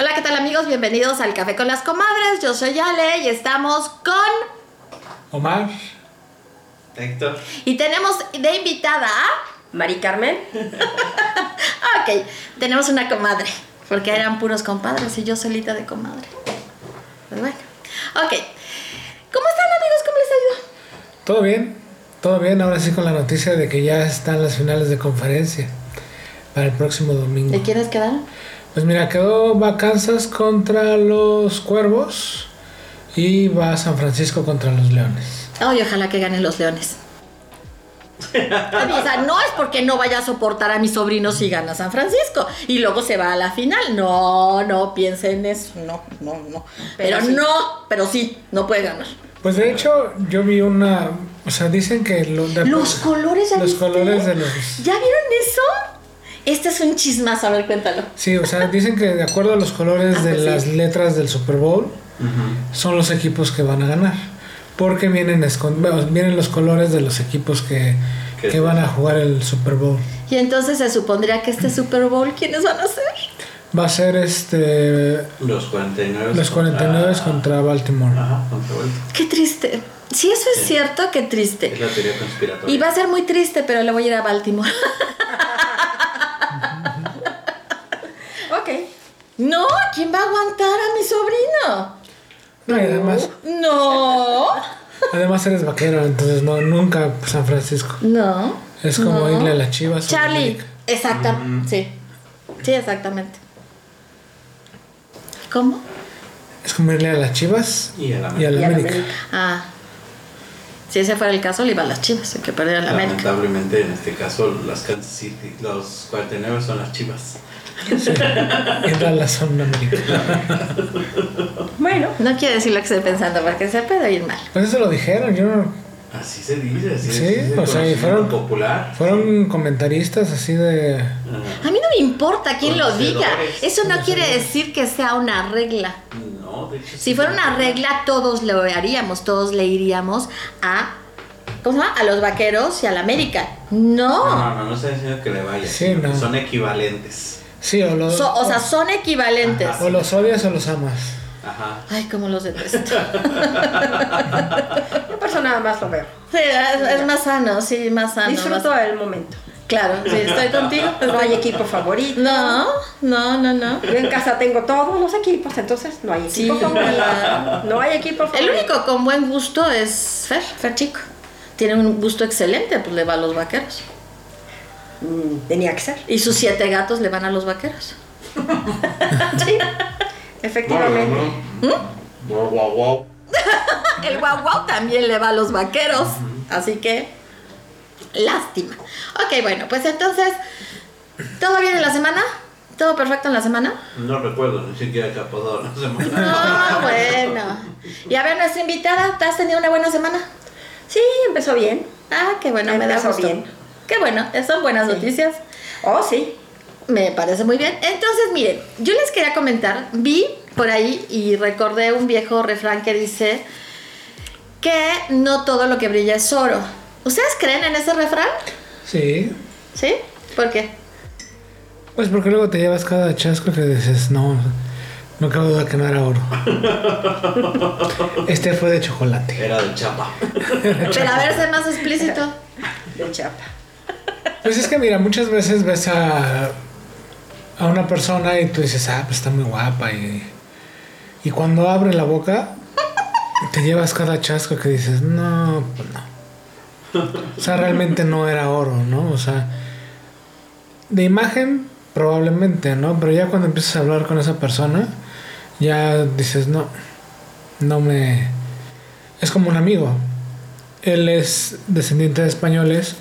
Hola, ¿qué tal amigos? Bienvenidos al Café con las Comadres. Yo soy Ale y estamos con... Omar. Héctor. Y tenemos de invitada a... Mari Carmen. ok, tenemos una comadre, porque eran puros compadres y yo solita de comadre. Pues bueno. Ok. ¿Cómo están amigos? ¿Cómo les ha ido? ¿Todo bien? Todo bien, ahora sí con la noticia de que ya están las finales de conferencia para el próximo domingo. ¿De quiénes quedaron? Pues mira, quedó va Kansas contra los Cuervos y va San Francisco contra los Leones. Ay, ojalá que ganen los leones. o sea, no es porque no vaya a soportar a mi sobrino si gana San Francisco y luego se va a la final. No, no piensen en eso. No, no, no. Pero, Pero sí. no, pero sí, no puede ganar. Pues de hecho, yo vi una. O sea, dicen que. lo- de- Los colores, ¿ya Los viste? colores de los. ¿Ya vieron eso? Este es un chismazo, a ver, cuéntalo. Sí, o sea, dicen que de acuerdo a los colores Ah, de pues sí. las letras del Super Bowl, son los equipos que van a ganar. Porque vienen, vienen los colores de los equipos que, ¿Qué que van a jugar el Super Bowl. Y entonces se supondría que este Super Bowl, ¿quiénes van a ser? Va a ser este Los 49. los 49 contra Baltimore. Ajá, contra Baltimore. Qué triste. Si eso es Sí. cierto, qué triste. Es la teoría conspiratoria. Y va a ser muy triste, pero le voy a ir a Baltimore. Ok. No, ¿quién va a aguantar a mi sobrino? No, y además, No. además eres vaquero, entonces no, nunca San Francisco. No. Es como No. irle a las chivas. Charlie. Exactamente. Sí. Sí, exactamente. ¿Cómo? Es como irle a las chivas Y a la y a la Y a la América. América. Ah. Si ese fuera el caso, le iba a las chivas, hay que perder a la América. Lamentablemente, en este caso, las Kansas City, los 49 son las chivas. Sí. Dallas son América. Bueno, No quiero decir lo que estoy pensando porque se puede ir mal. Pues eso lo dijeron, yo no- Así se dice, así Sí, es. o sea, y fueron- popular. Fueron comentaristas así de. Ajá. A mí no me importa quién lo diga. Eso no quiere decir que sea una regla. No, de hecho. Si fuera una regla, todos lo haríamos, todos le iríamos a. ¿Cómo se llama? A los vaqueros y a la América. No, No. no, no, no estoy diciendo que le vaya. Sí, no. Son equivalentes. Sí, o los. So- o sea, son equivalentes. Ajá. o los odias o los amas. Ajá. Ay, cómo los detesto. yo nada más lo veo. Sí, es, es más sano, sí, más sano. Disfruto más- el momento. Claro, sí, estoy contigo. No hay equipo favorito. No, no, no, no. Yo en casa tengo todos los equipos, entonces no hay equipo Sí, favorito. No hay equipo El favorito. único con buen gusto es Fer, Fer Chico. Tiene un gusto excelente, pues le va a los vaqueros. Mm, tenía que ser. Y sus siete gatos le van a los vaqueros. Sí. Efectivamente. Wow. El guau guau también le va a los vaqueros. Así que, lástima. Ok, bueno, pues entonces, ¿todo bien en la semana? ¿Todo perfecto en la semana? No recuerdo ni siquiera qué ha pasado la semana. No, bueno. Y a ver, nuestra invitada, ¿te has tenido una buena semana? Sí, empezó bien. Ah, qué bueno, me da gusto. bien. Qué bueno, son buenas Sí. noticias. Oh, sí. Me parece muy bien. Entonces, miren, yo les quería comentar, vi por ahí y recordé un viejo refrán que dice que no todo lo que brilla es oro. ¿Ustedes creen en ese refrán? Sí. ¿Sí? ¿Por qué? Pues porque luego te llevas cada chasco que dices, no, no cabe duda que no era oro. Este fue de chocolate. Era de chapa. Pero a ver, sé más explícito. De chapa. Pues es que mira, muchas veces ves a, a una persona y tú dices, ah, pues está muy guapa. Y, y cuando abre la boca, te llevas cada chasco que dices, no, pues no. O sea, realmente no era oro, ¿no? O sea, de imagen probablemente, ¿no? Pero ya cuando empiezas a hablar con esa persona, ya dices, no, no me... Es como un amigo. Él es descendiente de españoles,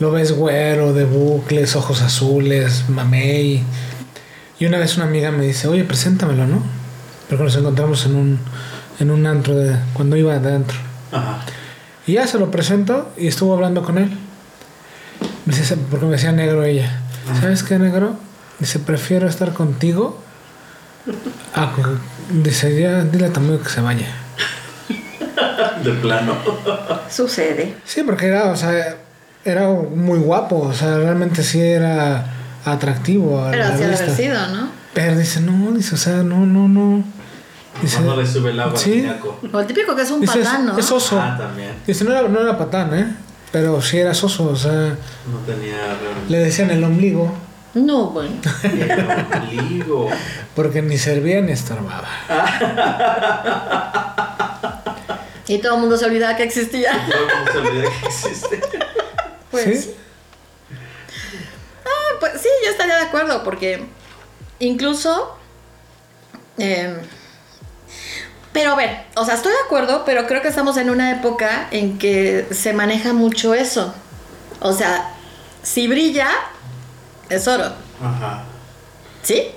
lo ves güero, de bucles, ojos azules, mamey. Y una vez una amiga me dice, oye, preséntamelo, ¿no? Porque nos encontramos en un, en un antro de, cuando iba adentro. Ajá. Y ya se lo presento y estuvo hablando con él. Me dice, porque me decía negro ella. ¿Sabes qué, negro? Dice, prefiero estar contigo. a co- dice, ya dile a tu amigo que se vaya. De plano. Sucede. Sí, porque era, o sea, era muy guapo. O sea, realmente sí era atractivo a Pero la así ha de vista. haber sido, ¿no? Pero dice, no, dice, o sea, no, no, no. Dice, Cuando le sube el agua Sí. O el típico que es un dice, es, patán, ¿no? es oso. Ah, también. Dice, no era, no era patán, ¿eh? Pero sí era soso, o sea, No tenía realmente. le decían el ombligo, No, bueno. El ombligo. porque ni servía ni estorbaba. Y todo el mundo se olvidaba que existía. Todo el mundo se olvida que existe. Pues ¿Sí? Ah, pues sí, yo estaría de acuerdo, porque incluso. eh, pero a ver, o sea, estoy de acuerdo, pero creo que estamos en una época en que se maneja mucho eso. O sea, si brilla, es oro. Ajá. ¿Sí?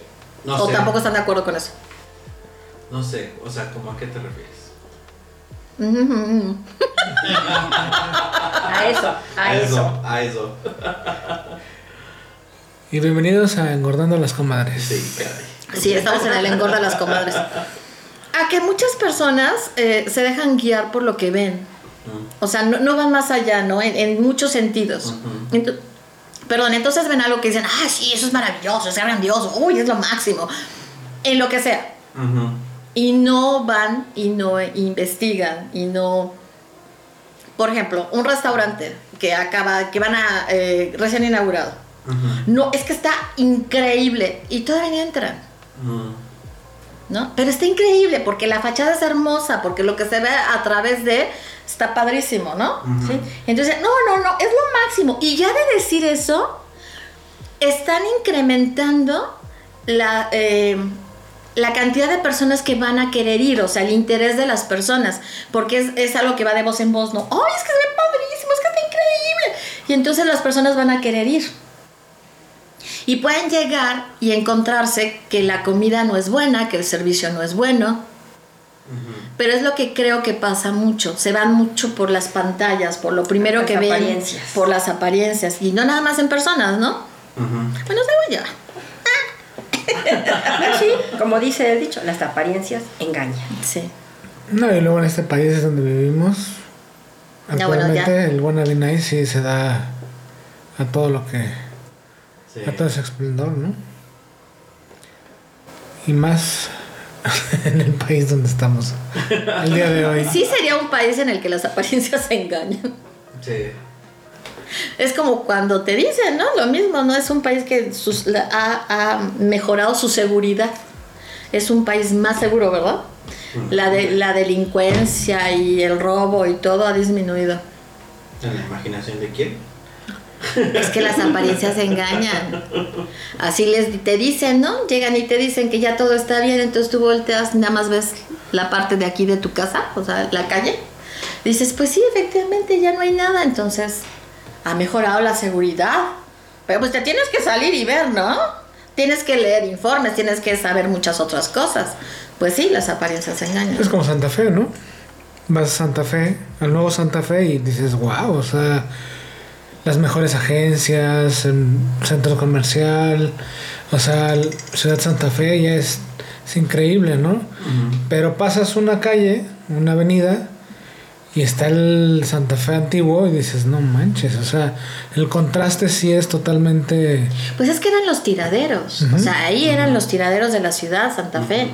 No o sé. tampoco están de acuerdo con eso. No sé, o sea, ¿cómo a qué te refieres? A eso, a eso. A eso. Y bienvenidos a Engordando las Comadres. Sí, caray. Sí, estamos en el engorda de las comadres. A que muchas personas eh, se dejan guiar por lo que ven. O sea, no, no van más allá, ¿no? En, en muchos sentidos. Perdón, entonces ven algo que dicen, ah, sí, eso es maravilloso, es grandioso, uy, es lo máximo. En lo que sea. Y no van y no investigan y no... Por ejemplo, un restaurante que acaba, que van a eh, recién inaugurado. No, es que está increíble y todavía entran. ¿no? Pero está increíble porque la fachada es hermosa, porque lo que se ve a través de está padrísimo, ¿no? ¿Sí? Entonces, no, no, no, es lo máximo. Y ya de decir eso, están incrementando la, eh, la cantidad de personas que van a querer ir, o sea, el interés de las personas, porque es, es algo que va de voz en voz, ¿no? ¡Ay, es que se ve padrísimo, es que está increíble! Y entonces las personas van a querer ir. Y pueden llegar y encontrarse que la comida no es buena, que el servicio no es bueno. Pero es lo que creo que pasa mucho. Se van mucho por las pantallas, por lo primero Las que ven, por las apariencias. Y no nada más en personas, ¿no? Bueno, se voy yo. Ah, sí, como dice el dicho, las apariencias engañan. Sí. No, y luego en este país es donde vivimos. Ya, bueno, Actualmente ya. el buen Avinay sí se da a todo lo que. Sí. a todo ese esplendor, ¿no? Y más en el país donde estamos el día de hoy. Sí sería un país en el que las apariencias se engañan. Sí. Es como cuando te dicen, ¿no? Lo mismo, ¿no? Es un país que sus- la- ha, ha mejorado su seguridad. Es un país más seguro, ¿verdad? La, de, la delincuencia y el robo y todo ha disminuido. ¿En la imaginación de quién? Es que las apariencias engañan. Así les te dicen, ¿no? Llegan y te dicen que ya todo está bien, entonces tú volteas, nada más ves la parte de aquí de tu casa, o sea, la calle. Dices, pues sí, efectivamente ya no hay nada, entonces ha mejorado la seguridad. Pero pues te tienes que salir y ver, ¿no? Tienes que leer informes, tienes que saber muchas otras cosas. Pues sí, las apariencias engañan. Es como Santa Fe, ¿no? Vas a Santa Fe, al nuevo Santa Fe y dices, wow, o sea, las mejores agencias, el centro comercial, o sea, Ciudad Santa Fe ya es, es increíble, ¿no? Pero pasas una calle, una avenida, y está el Santa Fe antiguo y dices, no manches, o sea, el contraste sí es totalmente... Pues es que eran los tiraderos. O sea, ahí eran los tiraderos de la ciudad, Santa Fe.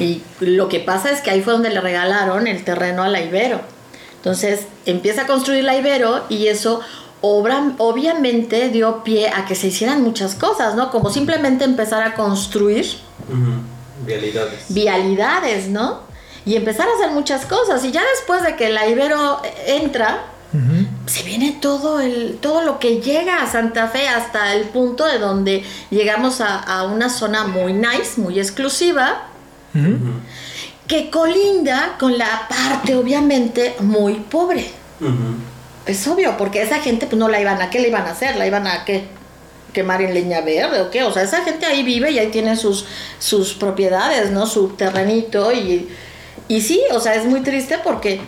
Y lo que pasa es que ahí fue donde le regalaron el terreno a la Ibero. Entonces empieza a construir la Ibero y eso obra, obviamente dio pie a que se hicieran muchas cosas, ¿no? Como simplemente empezar a construir. Vialidades. vialidades, ¿no? Y empezar a hacer muchas cosas. Y ya después de que la Ibero entra, se viene todo el todo lo que llega a Santa Fe hasta el punto de donde llegamos a, a una zona muy nice, muy exclusiva, que colinda con la parte obviamente muy pobre. Es obvio, porque esa gente pues no la iban a, ¿qué le iban a hacer? ¿La iban a qué? ¿Quemar en leña verde o qué? O sea, esa gente ahí vive y ahí tiene sus, sus propiedades, ¿no? Su terrenito y, y sí, o sea, es muy triste porque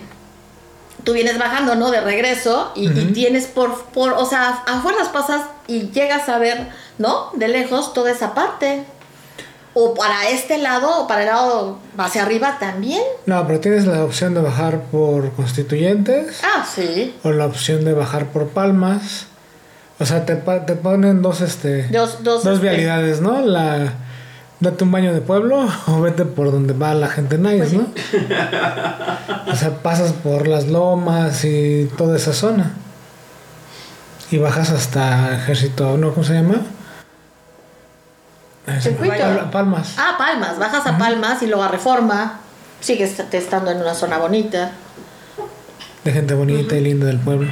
tú vienes bajando, ¿no? De regreso y, tienes por, por, o sea, a fuerzas pasas y llegas a ver, ¿no? De lejos toda esa parte. O para este lado o para el lado hacia arriba también. No, pero tienes la opción de bajar por constituyentes Ah, sí. o la opción de bajar por palmas. O sea, te, te ponen dos, este, Dos, dos, dos este, vialidades, ¿no? La date un baño de pueblo o vete por donde va la gente nice. ¿no? o sea, pasas por las lomas y toda esa zona. Y bajas hasta Ejército, ¿no? ¿Cómo se llama? Circuito. Pal- Palmas. Ah, Palmas. Bajas a Palmas y luego a Reforma. Sigues estando en una zona bonita. De gente bonita y linda del pueblo.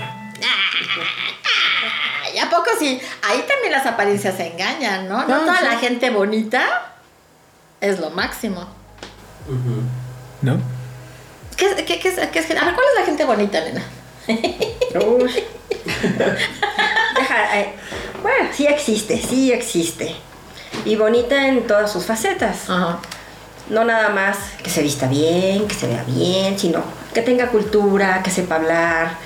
Ay, ¿a poco sí? Ahí también las apariencias se engañan, ¿no? No Ah, toda sí. la gente bonita es lo máximo. ¿No? ¿Qué, qué, qué, es- qué es- a ver, ¿cuál es la gente bonita, nena? Uy. Deja, eh, bueno, sí existe, sí existe. Y bonita en todas sus facetas. Ajá. No nada más que se vista bien, que se vea bien, sino que tenga cultura, que sepa hablar,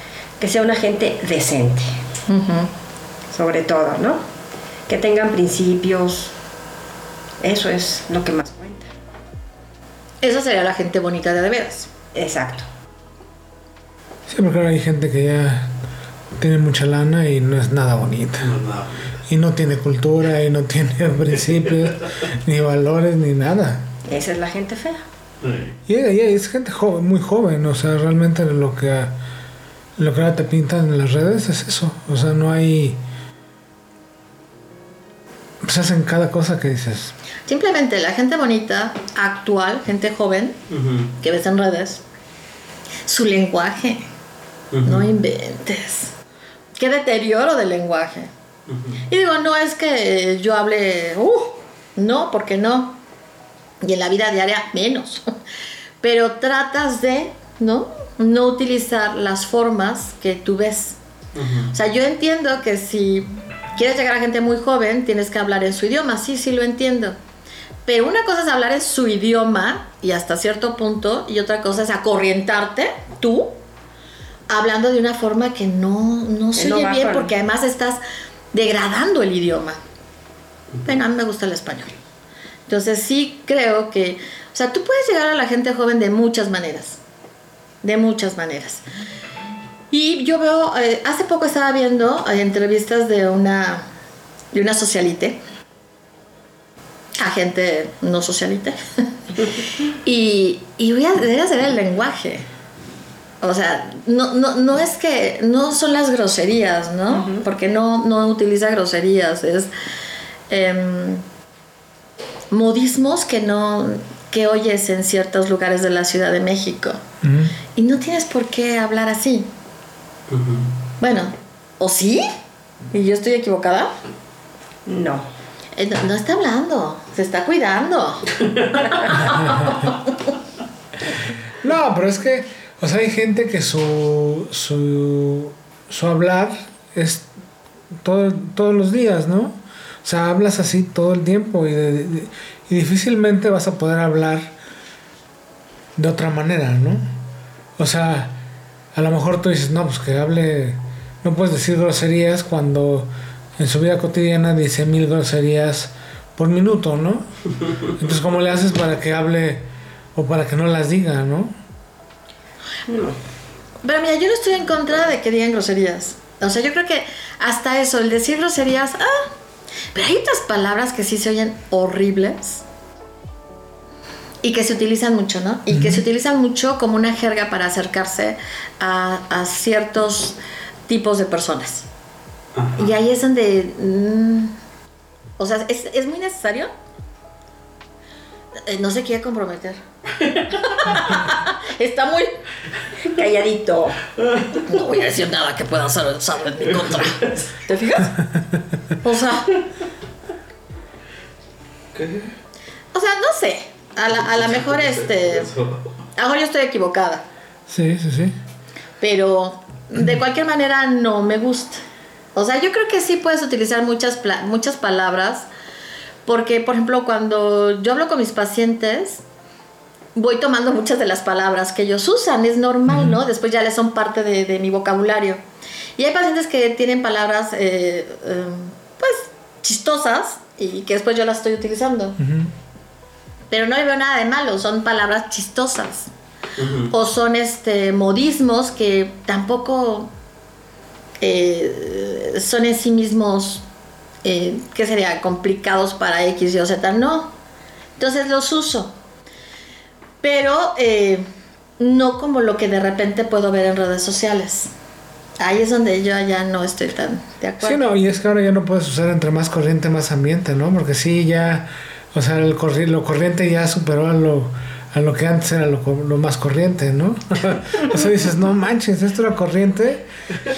que sea una gente decente, Ujú. sobre todo, ¿no? Que tengan principios. Eso es lo que más cuenta. Esa sería la gente bonita de de veras. Exacto. Sí, porque ahora hay gente que ya tiene mucha lana y no es nada bonita. No. Y no tiene cultura y no tiene principios, ni valores, ni nada. Esa es la gente fea. Sí. Y, y es gente joven, muy joven, o sea, realmente lo que lo que ahora te pintan en las redes es eso, o sea, no hay pues hacen cada cosa que dices. Simplemente la gente bonita, actual, gente joven, que ves en redes, su lenguaje. No inventes. Qué deterioro del lenguaje. Y digo, no es que yo hable, uh, no, porque no. Y en la vida diaria menos. Pero tratas de, ¿no? No utilizar las formas que tú ves. O sea, yo entiendo que si quieres llegar a gente muy joven, tienes que hablar en su idioma. Sí, sí lo entiendo. Pero una cosa es hablar en su idioma y hasta cierto punto, y otra cosa es acorrientarte tú, hablando de una forma que no, no se oye bien, porque además estás degradando el idioma. Bueno, a mí me gusta el español. Entonces sí creo que, o sea, tú puedes llegar a la gente joven de muchas maneras. De muchas maneras. Y yo veo, eh, hace poco estaba viendo eh, entrevistas de una, de una socialite, a gente no socialite, y, y voy a debe hacer el lenguaje. O sea, no, no, no es que, no son las groserías, ¿no? Porque no, no utiliza groserías, es em, modismos que no, que oyes en ciertos lugares de la Ciudad de México. Y no tienes por qué hablar así. Bueno, ¿o sí? ¿Y yo estoy equivocada? No. Eh, no, no está hablando, se está cuidando. No, pero es que, o sea, hay gente que su su, su hablar es todo, todos los días, ¿no? O sea, hablas así todo el tiempo y, de- de- y difícilmente vas a poder hablar de otra manera, ¿no? O sea, a lo mejor tú dices, no, pues que hable, no puedes decir groserías cuando en su vida cotidiana dice mil groserías por minuto, ¿no? Entonces, ¿cómo le haces para que hable o para que no las diga, ¿no? Pero mira, yo no estoy en contra de que digan groserías. O sea, yo creo que hasta eso, el decir groserías, ah, pero hay otras palabras que sí se oyen horribles y que se utilizan mucho, ¿no? Y que se utilizan mucho como una jerga para acercarse a, a ciertos tipos de personas. Y ahí es donde... mm, o sea, ¿es, es muy necesario? Eh, No se quiere comprometer. Está muy... Calladito. No voy a decir nada que pueda ser usado en mi contra. ¿Te fijas? O sea, ¿Qué? o sea, no sé. A la, a la mejor este. Eso. A lo mejor yo estoy equivocada. Sí, sí, sí. Pero de cualquier manera no me gusta. O sea, yo creo que sí puedes utilizar muchas, muchas palabras. Porque, por ejemplo, cuando yo hablo con mis pacientes, voy tomando muchas de las palabras que ellos usan. Es normal, ¿no? Después ya les son parte de, de mi vocabulario. Y hay pacientes que tienen palabras, eh, eh, pues, chistosas y que después yo las estoy utilizando. Ujú. Pero no le veo nada de malo, son palabras chistosas. O son este modismos que tampoco eh, son en sí mismos, eh, ¿qué sería? Complicados para X, Y o Z. No. Entonces los uso. Pero eh, no como lo que de repente puedo ver en redes sociales. Ahí es donde yo ya no estoy tan de acuerdo. Sí, no, y es que ahora ya no puedes usar entre más corriente, más ambiente, ¿no? Porque sí, ya, o sea, el corri- lo corriente ya superó a lo, a lo que antes era lo, co- lo más corriente, ¿no? o sea, dices, no manches, esto era corriente.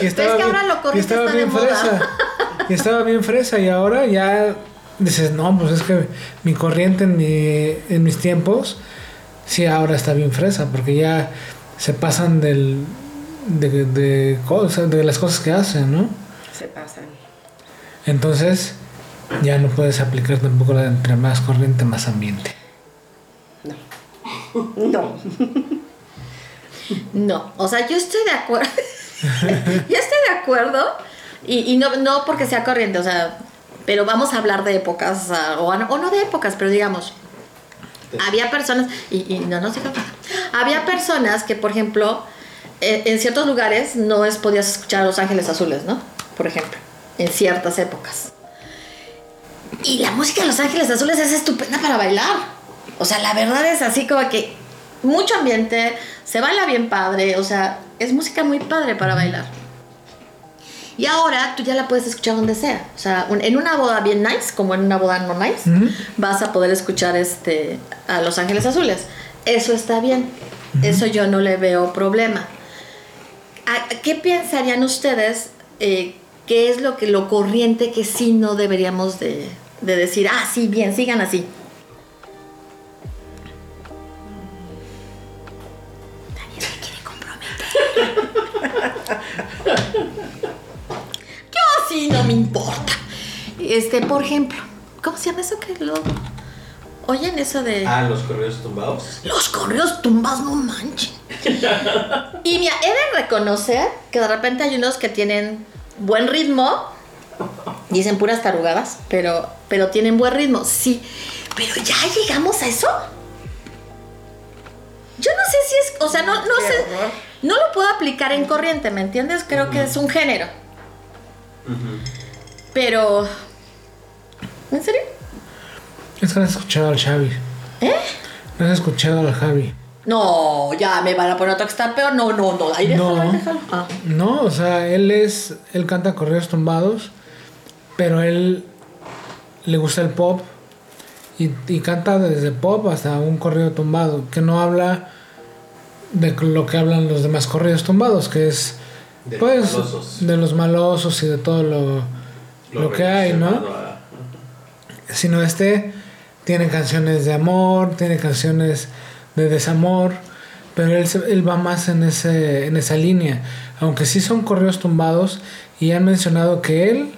Y estaba que ahora bien- lo corriente y estaba está de bien moda. fresa. Y estaba bien fresa, y ahora ya dices, no, pues es que mi corriente en, mi, en mis tiempos, sí, ahora está bien fresa, porque ya se pasan del. De, de, cosas, de las cosas que hacen, ¿no? Se pasan. Entonces, ya no puedes aplicar tampoco la de entre más corriente, más ambiente. No. No, o sea, yo estoy de acuerdo. yo estoy de acuerdo. Y, y no, no porque sea corriente, o sea, pero vamos a hablar de épocas, o, o, no- no de épocas, pero digamos, había personas, y, y no nos nada. había personas que, por ejemplo, eh, en ciertos lugares no es, podías escuchar a Los Ángeles Azules, ¿no? Por ejemplo, en ciertas épocas. Y la música de Los Ángeles Azules es estupenda para bailar. O sea, la verdad es así como que mucho ambiente, se baila bien padre, o sea, es música muy padre para bailar. Y ahora tú ya la puedes escuchar donde sea. O sea, un- en una boda bien nice, como en una boda no nice, vas a poder escuchar este a Los Ángeles Azules. Eso está bien. Eso yo no le veo problema. ¿A- ¿Qué pensarían ustedes? eh, ¿Qué es lo que lo corriente que sí no deberíamos de, de decir? Ah, sí, bien, sigan así. Nadie se quiere comprometer. Yo sí no me importa. Este, por ejemplo, ¿cómo se llama eso que lo oyen eso de Ah, los correos tumbados. los correos tumbas no manchen? y mira, he de reconocer que de repente hay unos que tienen buen ritmo. Dicen puras tarugadas, pero, pero tienen buen ritmo, sí. Pero ya llegamos a eso. Yo no sé si es, o sea, no, no sé, no lo puedo aplicar en corriente, ¿me entiendes? Creo que es un género. Pero. ¿En serio? Es que no has escuchado al Xavi. ¿Eh? No has escuchado al Javi. No, ya me van a poner otro que está peor. No, no, no. Ahí déjalo, No. déjalo. Ah. No, o sea, él es. Él canta correos tumbados, pero él le gusta el pop y, y canta desde pop hasta un correo tumbado, que no habla de lo que hablan los demás correos tumbados, que es. De pues. malosos. De los malosos y de todo lo, lo que hay, ¿no? a- sino este tiene canciones de amor, tiene canciones de desamor, pero él, él va más en, ese, en esa línea, aunque sí son correos tumbados y han mencionado que él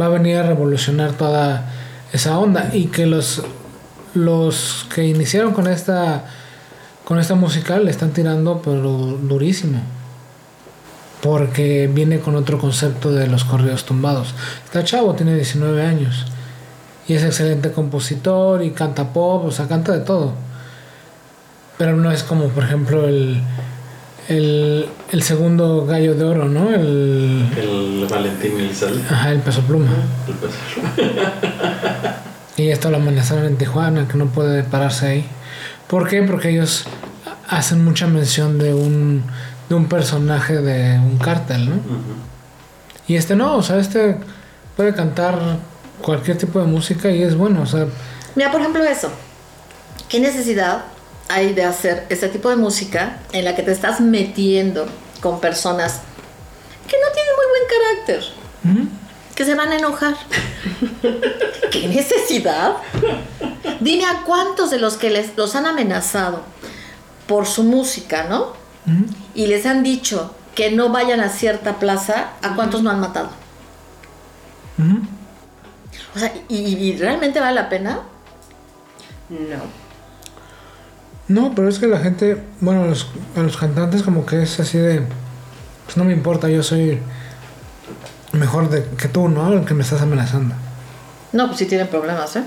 va a venir a revolucionar toda esa onda y que los, los que iniciaron con esta, con esta musical le están tirando pero durísimo. Porque viene con otro concepto de los correos tumbados. Está chavo, tiene 19 años. Y es excelente compositor y canta pop, o sea, canta de todo. Pero no es como, por ejemplo, el, el, el segundo gallo de oro, ¿no? El, El Valentín Elizalde. ajá, el peso pluma. El peso. Y esto lo amenazaron en Tijuana, que no puede pararse ahí. ¿Por qué? Porque ellos hacen mucha mención de un, de un personaje de un cártel, ¿no? Y este no, o sea, este puede cantar cualquier tipo de música y es bueno, o sea, Mira, por ejemplo, eso. ¿Qué necesidad hay de hacer ese tipo de música en la que te estás metiendo con personas que no tienen muy buen carácter? Que se van a enojar. ¿Qué necesidad? Dime a cuántos de los que les, los han amenazado por su música, ¿no? Y les han dicho que no vayan a cierta plaza, ¿a cuántos no han matado? O sea, ¿y, y realmente vale la pena? No. No, pero es que la gente, bueno, los, a los cantantes como que es así de, pues no me importa, yo soy mejor de, que tú, ¿no? El que me estás amenazando. No, pues sí tienen problemas, ¿eh?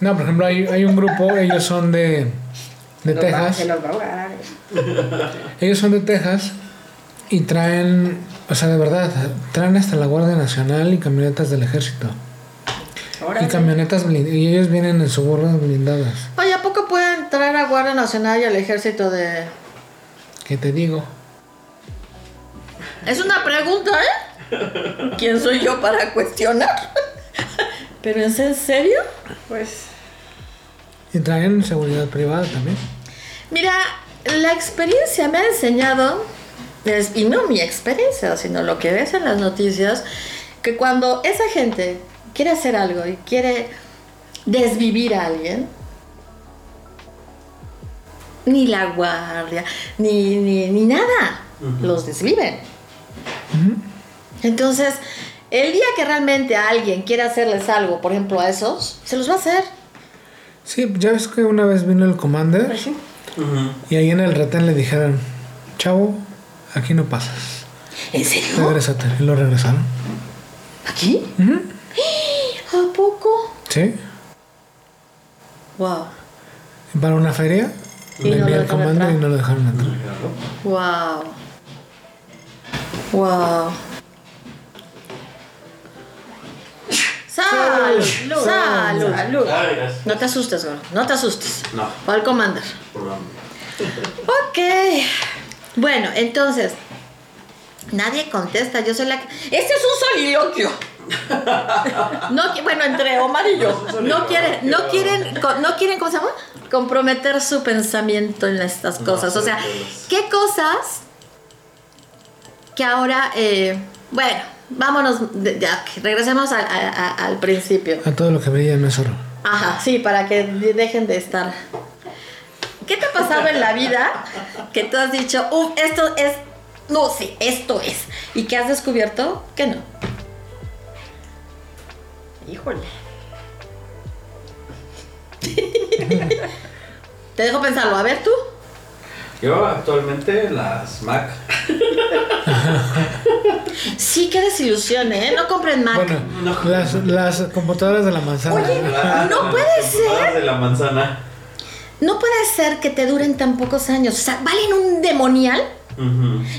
No, por ejemplo, hay, hay un grupo, ellos son de, de Los Texas, Se los va a ahogar. ellos son de Texas y traen, o sea, de verdad, traen hasta la Guardia Nacional y camionetas del ejército. Órale. Y camionetas blindadas. Y ellos vienen en suburbios blindadas. Oye, ¿a poco pueden traer a Guardia Nacional y al ejército de...? ¿Qué te digo? Es una pregunta, ¿eh? ¿Quién soy yo para cuestionar? ¿Pero es en serio? Pues Y traen seguridad privada también. Mira, la experiencia me ha enseñado, y no mi experiencia, sino lo que ves en las noticias, que cuando esa gente quiere hacer algo y quiere desvivir a alguien, ni la guardia, ni, ni, ni nada, los desviven. Entonces, el día que realmente alguien quiera hacerles algo, por ejemplo a esos, se los va a hacer. Sí, ya ves que una vez vino el commander pues y ahí en el retén le dijeron, chavo, aquí no pasas. ¿En serio? Regrésate. Y lo regresaron. ¿Aquí? ¿A poco? Sí. Wow. Para una feria. Y no venía lo el y no lo dejaron entrar. Wow. Wow. Salud. Salud. Salud. Salud. No te asustes, gordo. No te asustes. No. Al commander. Ok. Bueno, entonces. Nadie contesta. Yo soy la. que- Este es un soliloquio. No, bueno, entre Omar y yo. No quieren, no quieren, no quieren, ¿cómo se llama? Comprometer su pensamiento en estas cosas. O sea. ¿qué cosas que ahora, eh, bueno, vámonos, de- ya, que regresemos a- a- a- al principio. A todo lo que brilla no es oro. Ajá, sí, para que de- dejen de estar. ¿Qué te ha pasado en la vida que tú has dicho, "Uf, esto es, no, sí, esto es, y que has descubierto que no? Híjole. Te dejo pensarlo, a ver tú. Yo actualmente las Mac. Sí, qué desilusión, ¿eh? No compren Mac. Bueno, No. las, las computadoras de la manzana. Oye, no las puede computadoras ser. de la manzana. No puede ser que te duren tan pocos años. O sea, valen un demonial.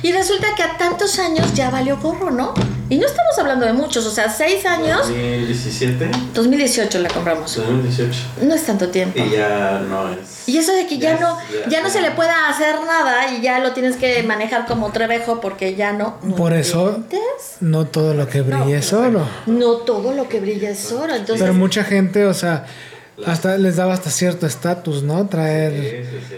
Y resulta que a tantos años ya valió gorro, ¿no? Y no estamos hablando de muchos, o sea, seis años. 2017, 2018 la compramos. 2018. No es tanto tiempo. Y ya no es. Y eso de que ya, es- no, ya no se le pueda hacer nada y ya lo tienes que manejar como trevejo porque ya no. ¿no Por eso no todo lo que brilla es oro. No todo lo que brilla es oro. Entonces, Pero mucha gente, o sea, hasta les daba hasta cierto estatus, ¿no? Traer sí, sí.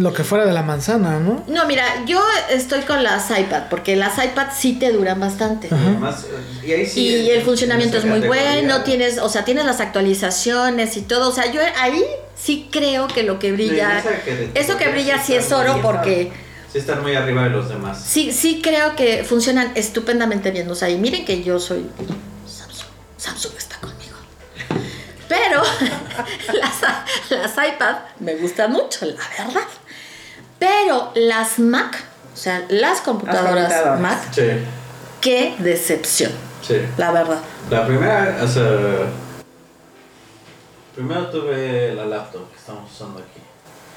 lo que fuera de la manzana, ¿no? no, mira, yo estoy con las iPad porque las iPad sí te duran bastante. Y además, y ahí sí. Y el funcionamiento es muy categoría, bueno, tienes, o sea, tienes las actualizaciones y todo. O sea, yo ahí sí creo que lo que brilla, que- eso que brilla sí es oro porque Sí, están muy arriba de los demás. sí, sí creo que funcionan estupendamente bien. O sea, y miren que yo soy Samsung. Samsung está. Pero las, las iPad me gustan mucho, la verdad. Pero las Mac, o sea, las computadoras computadoras. Mac, Sí, qué decepción, sí. la verdad. La primera, o sea. Primero tuve la laptop que estamos usando aquí.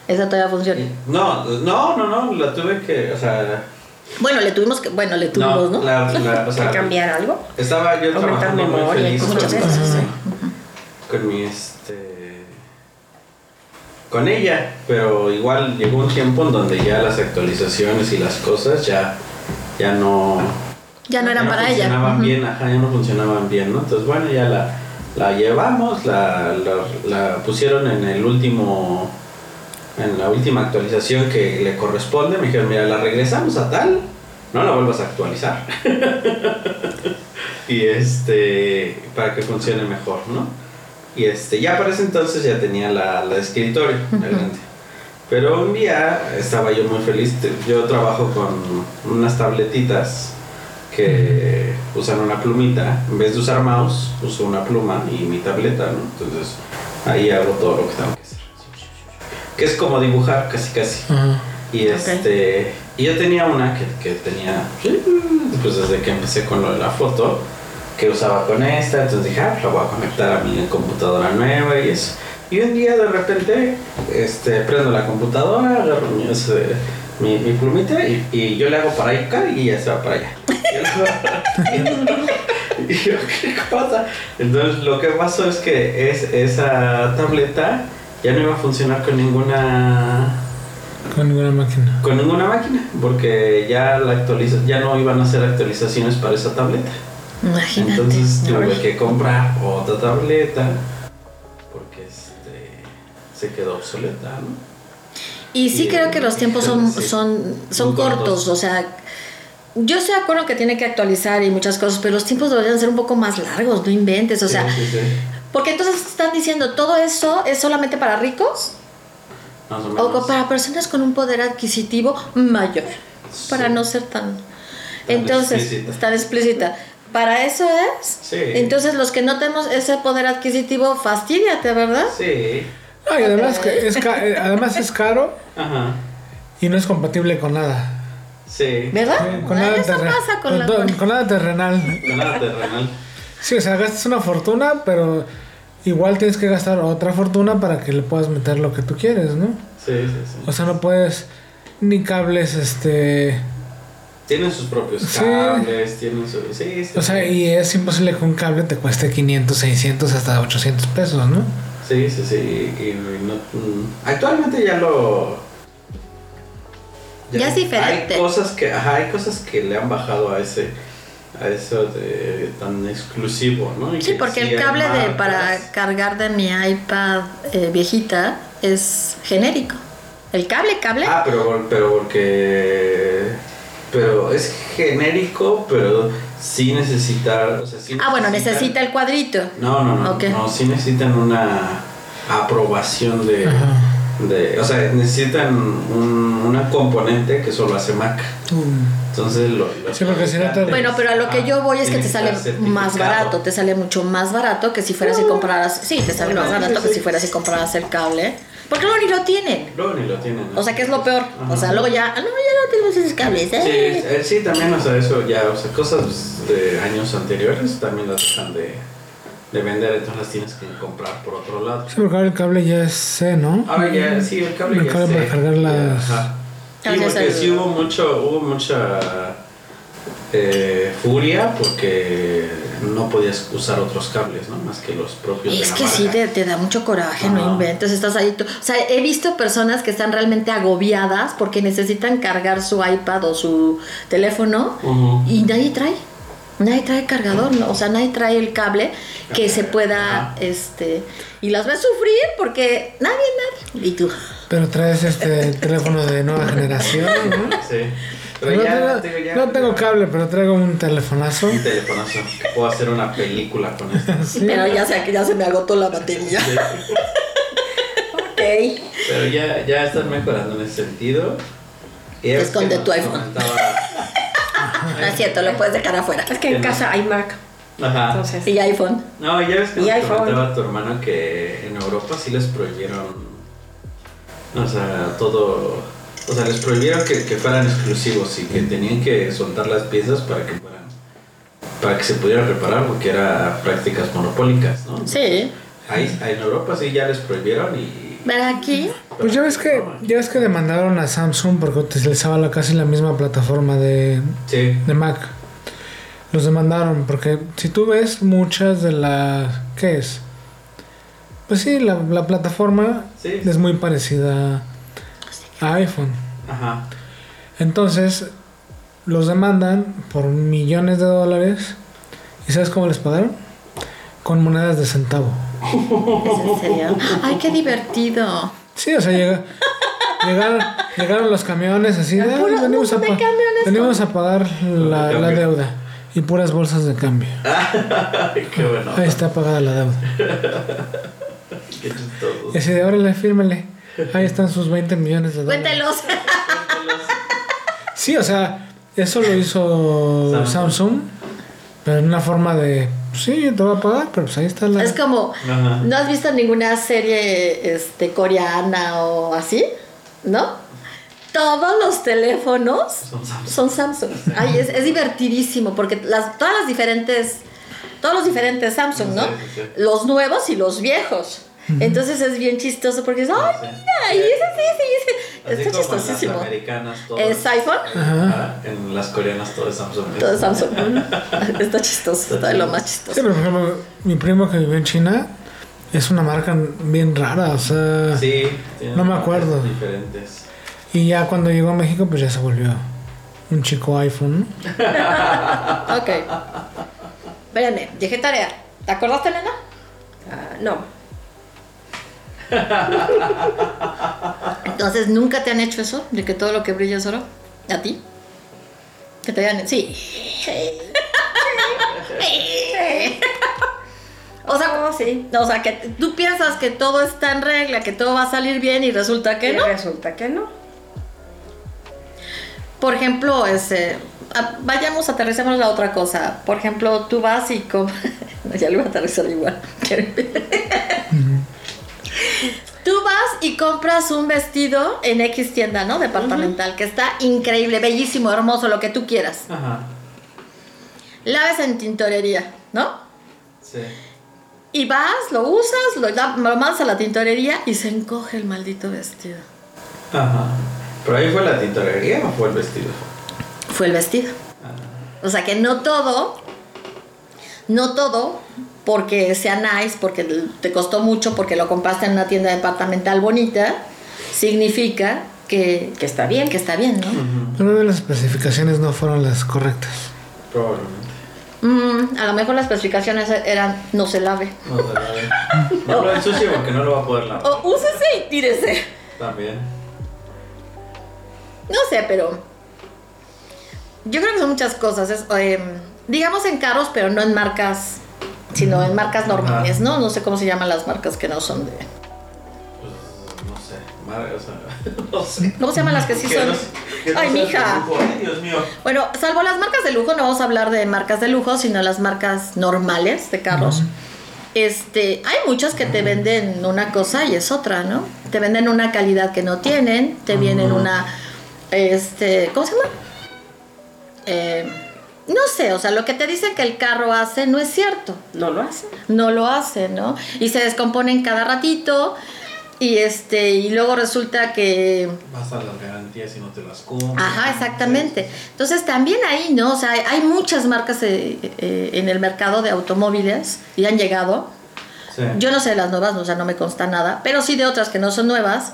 Esa todavía funciona. No, no, no, no, la tuve que, o sea. Bueno, le tuvimos que, bueno, le tuvimos, ¿no? La, la, o sea, ¿Que cambiar algo? Estaba yo Aumentar trabajando muy memoria, feliz muchas cosas, Ajá. Con mi este con ella, pero igual llegó un tiempo en donde ya las actualizaciones y las cosas ya ya no Ya no eran para ella. funcionaban bien, ajá, ya no funcionaban bien, ¿no? Entonces bueno, ya la, la llevamos, la, la, la pusieron en el último en la última actualización que le corresponde, me dijeron, mira, la regresamos a tal, no la vuelvas a actualizar. y este, para que funcione mejor, ¿no? Y este, ya para ese entonces ya tenía la, la de escritorio, adelante. Pero un día estaba yo muy feliz, yo trabajo con unas tabletitas que usan una plumita, en vez de usar mouse, uso una pluma y mi tableta, ¿no? Entonces ahí hago todo lo que tengo que hacer. Que es como dibujar, casi casi. Y este y yo tenía una que, que tenía pues desde que empecé con lo de la foto que usaba con esta, entonces dije, ah, la voy a conectar a mi computadora nueva y eso. Y un día de repente este, prendo la computadora, agarro mi, ese- mi, mi plumita y, y yo le hago para acá y ella se va para allá. Y yo, ¿qué cosa? Entonces lo que pasó es que es, esa tableta ya no iba a funcionar con ninguna Con ninguna máquina. con ninguna máquina porque ya la actualiza ya no iban a hacer actualizaciones para esa tableta. Imagínate. Entonces tuve que comprar otra tableta porque este se quedó obsoleta, ¿no? Y sí Y- creo que los tiempos son, sí. son, son cortos. cortos, o sea, yo estoy de acuerdo que tiene que actualizar y muchas cosas, pero los tiempos deberían ser un poco más largos, no inventes, o sea, Sí, sí, sí. porque entonces están diciendo, todo eso es solamente para ricos Más o para personas con un poder adquisitivo mayor, para no ser tan... Tan Entonces, explícita. tan explícita. Para eso es. Sí. Entonces, los que no tenemos ese poder adquisitivo, fastidiate, ¿verdad? Sí. No, y además, que es ca- eh, además es caro Ajá. y no es compatible con nada. Sí. ¿Verdad? Sí, con, nada pasa la... con nada terrenal. Con nada terrenal. Sí, o sea, gastas una fortuna, pero igual tienes que gastar otra fortuna para que le puedas meter lo que tú quieres, ¿no? Sí, sí, sí. O sea, no puedes ni cables, este... Tienen sus propios Sí. cables, tienen su... Sí, sí. O sea, y es imposible que un cable te cueste 500, 600, hasta 800 pesos, ¿no? Sí, sí, sí. Y, y no- mm, actualmente ya lo... Ya es diferente. Hay cosas que, ajá, hay cosas que le han bajado a ese, a eso de tan exclusivo, ¿no? Y Sí, que porque el cable de para cargar de mi iPad eh, viejita es genérico. El cable, cable. Ah, pero, pero porque... Pero es genérico, pero sí necesita... O sea, sí Ah, bueno, necesita el cuadrito. No, no, no. Ok. No, sí necesitan una aprobación de... De o sea, necesitan un, una componente que solo hace Mac. Entonces lo, lo- Sí, porque si no te- Bueno, pero a lo que Ah, yo voy es que te sale más barato, te sale mucho más barato que si fueras y compraras. Sí, te sale más barato que si fueras y compraras el cable. Porque luego ni lo tienen. Luego ni lo tienen. ¿no? O sea, que es lo peor. O sea, luego ya, ah, no, ya no tenemos esos cables, Sí, ¿eh? eh, sí, también, o sea, eso ya, o sea, cosas de años anteriores también las dejan de, de vender, entonces las tienes que comprar por otro lado. Sí, porque ahora el cable ya es C, ¿no? Ahora ya, sí, el cable El ya cable sé, para cargar las- ajá. Sí, Gracias porque sí hubo mucho, hubo mucha eh, furia porque no podías usar otros cables, ¿no? Más que los propios de Es la que sí, te, te da mucho coraje, no Ajá. inventes, estás ahí. tú- O sea, he visto personas que están realmente agobiadas porque necesitan cargar su iPad o su teléfono y nadie trae. Nadie trae cargador, ¿no? o sea, nadie trae el cable que se pueda, Ajá. este, y las ves sufrir porque nadie, nadie. Y tú, Pero traes este teléfono de nueva generación, ¿no? Sí. Pero no, ya, tengo, ya- no tengo cable, pero traigo un telefonazo. Un telefonazo. Puedo hacer una película con esto. Sí. pero ya se, ya se me agotó la batería. Sí. Ok. Pero ya, ya están mejorando en ese sentido. Esconde tu iPhone. comentaba- No es cierto, lo puedes dejar afuera. Es que en casa hay Mac. Ajá. Entonces. Y iPhone. No, ya ves que Y nos iPhone. comentaba tu hermano que en Europa sí les prohibieron. O sea, todo. O sea, les prohibieron que, que fueran exclusivos y que tenían que soltar las piezas para que fueran. Para que se pudieran reparar porque era prácticas monopólicas, ¿no? Sí. Ahí, en Europa sí ya les prohibieron y. Pero aquí, Pues ya ves que ya ves que demandaron a Samsung porque utilizaba la, casi la misma plataforma de, Sí. de Mac. Los demandaron porque si tú ves muchas de las... ¿Qué es? Pues sí, la, la plataforma Sí. es muy parecida a iPhone. Ajá. Entonces los demandan por millones de dólares. ¿Y sabes cómo les pagaron? Con monedas de centavo. ¿es en serio? Ay, qué divertido. Sí, o sea, llega, llegaron, llegaron los camiones así de, Ah, "Ah, puro- venimos, a camiones venimos a pagar la, deuda y puras bolsas de cambio. Ay, qué bueno. Ahí está pagada la deuda. Qué chistoso. Y así de, órale, fírmele. Ahí están sus 20 millones de dólares. Cuéntelos. Sí, o sea, eso lo hizo Samsung. Samsung, pero en una forma de, sí, te voy a pagar, pero pues ahí está la... Es como, Ajá. ¿no has visto ninguna serie este, coreana o así? ¿No? Todos los teléfonos Son Samsung. son Samsung. Ay, es, es divertidísimo porque las, todas las diferentes, todos los diferentes Samsung, ¿no? Sí, sí, sí. Los nuevos y los viejos. Entonces es bien chistoso porque es, ¡ay, Sí. mira! Y ese sí, sí, ese. Así Está en chistosísimo. las americanas todo ¿Es iPhone? Ajá. En las coreanas todo es Samsung. Todo es Samsung. Está chistoso, Está de lo más Sí, chistoso. pero por ejemplo, mi primo que vive en China es una marca bien rara, o sea. Sí, No me acuerdo. diferentes. Y ya cuando llegó a México, pues ya se volvió un chico iPhone. Ok. Espérame, dejé tarea. ¿Te acordaste, Elena? Ah, no. Entonces, ¿nunca te han hecho eso? ¿De que todo lo que brilla es oro? ¿A ti? ¿Que te hayan... Sí. O sea, No, sí. o sea, que tú piensas que todo está en regla, que todo va a salir bien y resulta que Y no. resulta que no. Por ejemplo, este, a- vayamos, aterricemos la otra cosa. Por ejemplo, tú vas y com- No, ya lo voy a aterrizar igual. tú vas y compras un vestido en X tienda, ¿no? Departamental, que está increíble, bellísimo, hermoso, lo que tú quieras. Ajá. La ves en tintorería, ¿no? Sí. Y vas, lo usas, lo, lo mandas a la tintorería y se encoge el maldito vestido. Ajá. ¿Pero ahí fue la tintorería o fue el vestido? Fue el vestido. O sea que no todo, no todo, porque sea nice, porque te costó mucho, porque lo compraste en una tienda departamental bonita, significa que, Que está bien. que está bien, ¿no? Ujú. Pero las especificaciones no fueron las correctas. Probablemente. Mm, a lo mejor las especificaciones eran no se lave. No se la ve. No lo ensucie porque no lo va a poder lavar. O úsese y tírese. También. No sé, pero yo creo que son muchas cosas. Es, em, digamos en carros, pero no en marcas, sino en marcas normales, ¿no? No sé cómo se llaman las marcas que no son de... Pues no sé. Madre, o sea, no sé. ¿Cómo se llaman las que sí Que son? no- que no Ay, sean mija. Ay, Dios mío. Bueno, salvo las marcas de lujo, no vamos a hablar de marcas de lujo, sino las marcas normales de carros. Este, hay muchas que te venden una cosa y es otra, ¿no? Te venden una calidad que no tienen, te vienen una, este, ¿cómo se llama? Eh, no sé, o sea, lo que te dicen que el carro hace no es cierto, No lo hace. no lo hace, ¿no? Y se descomponen cada ratito y este, y luego resulta que Vas a las garantías y no te las cumplen. Ajá, exactamente. Entonces también ahí, ¿no? O sea, hay, muchas marcas eh, eh, en el mercado de automóviles y han llegado. Sí. Yo no sé de las nuevas, o sea, no me consta nada, pero sí de otras que no son nuevas,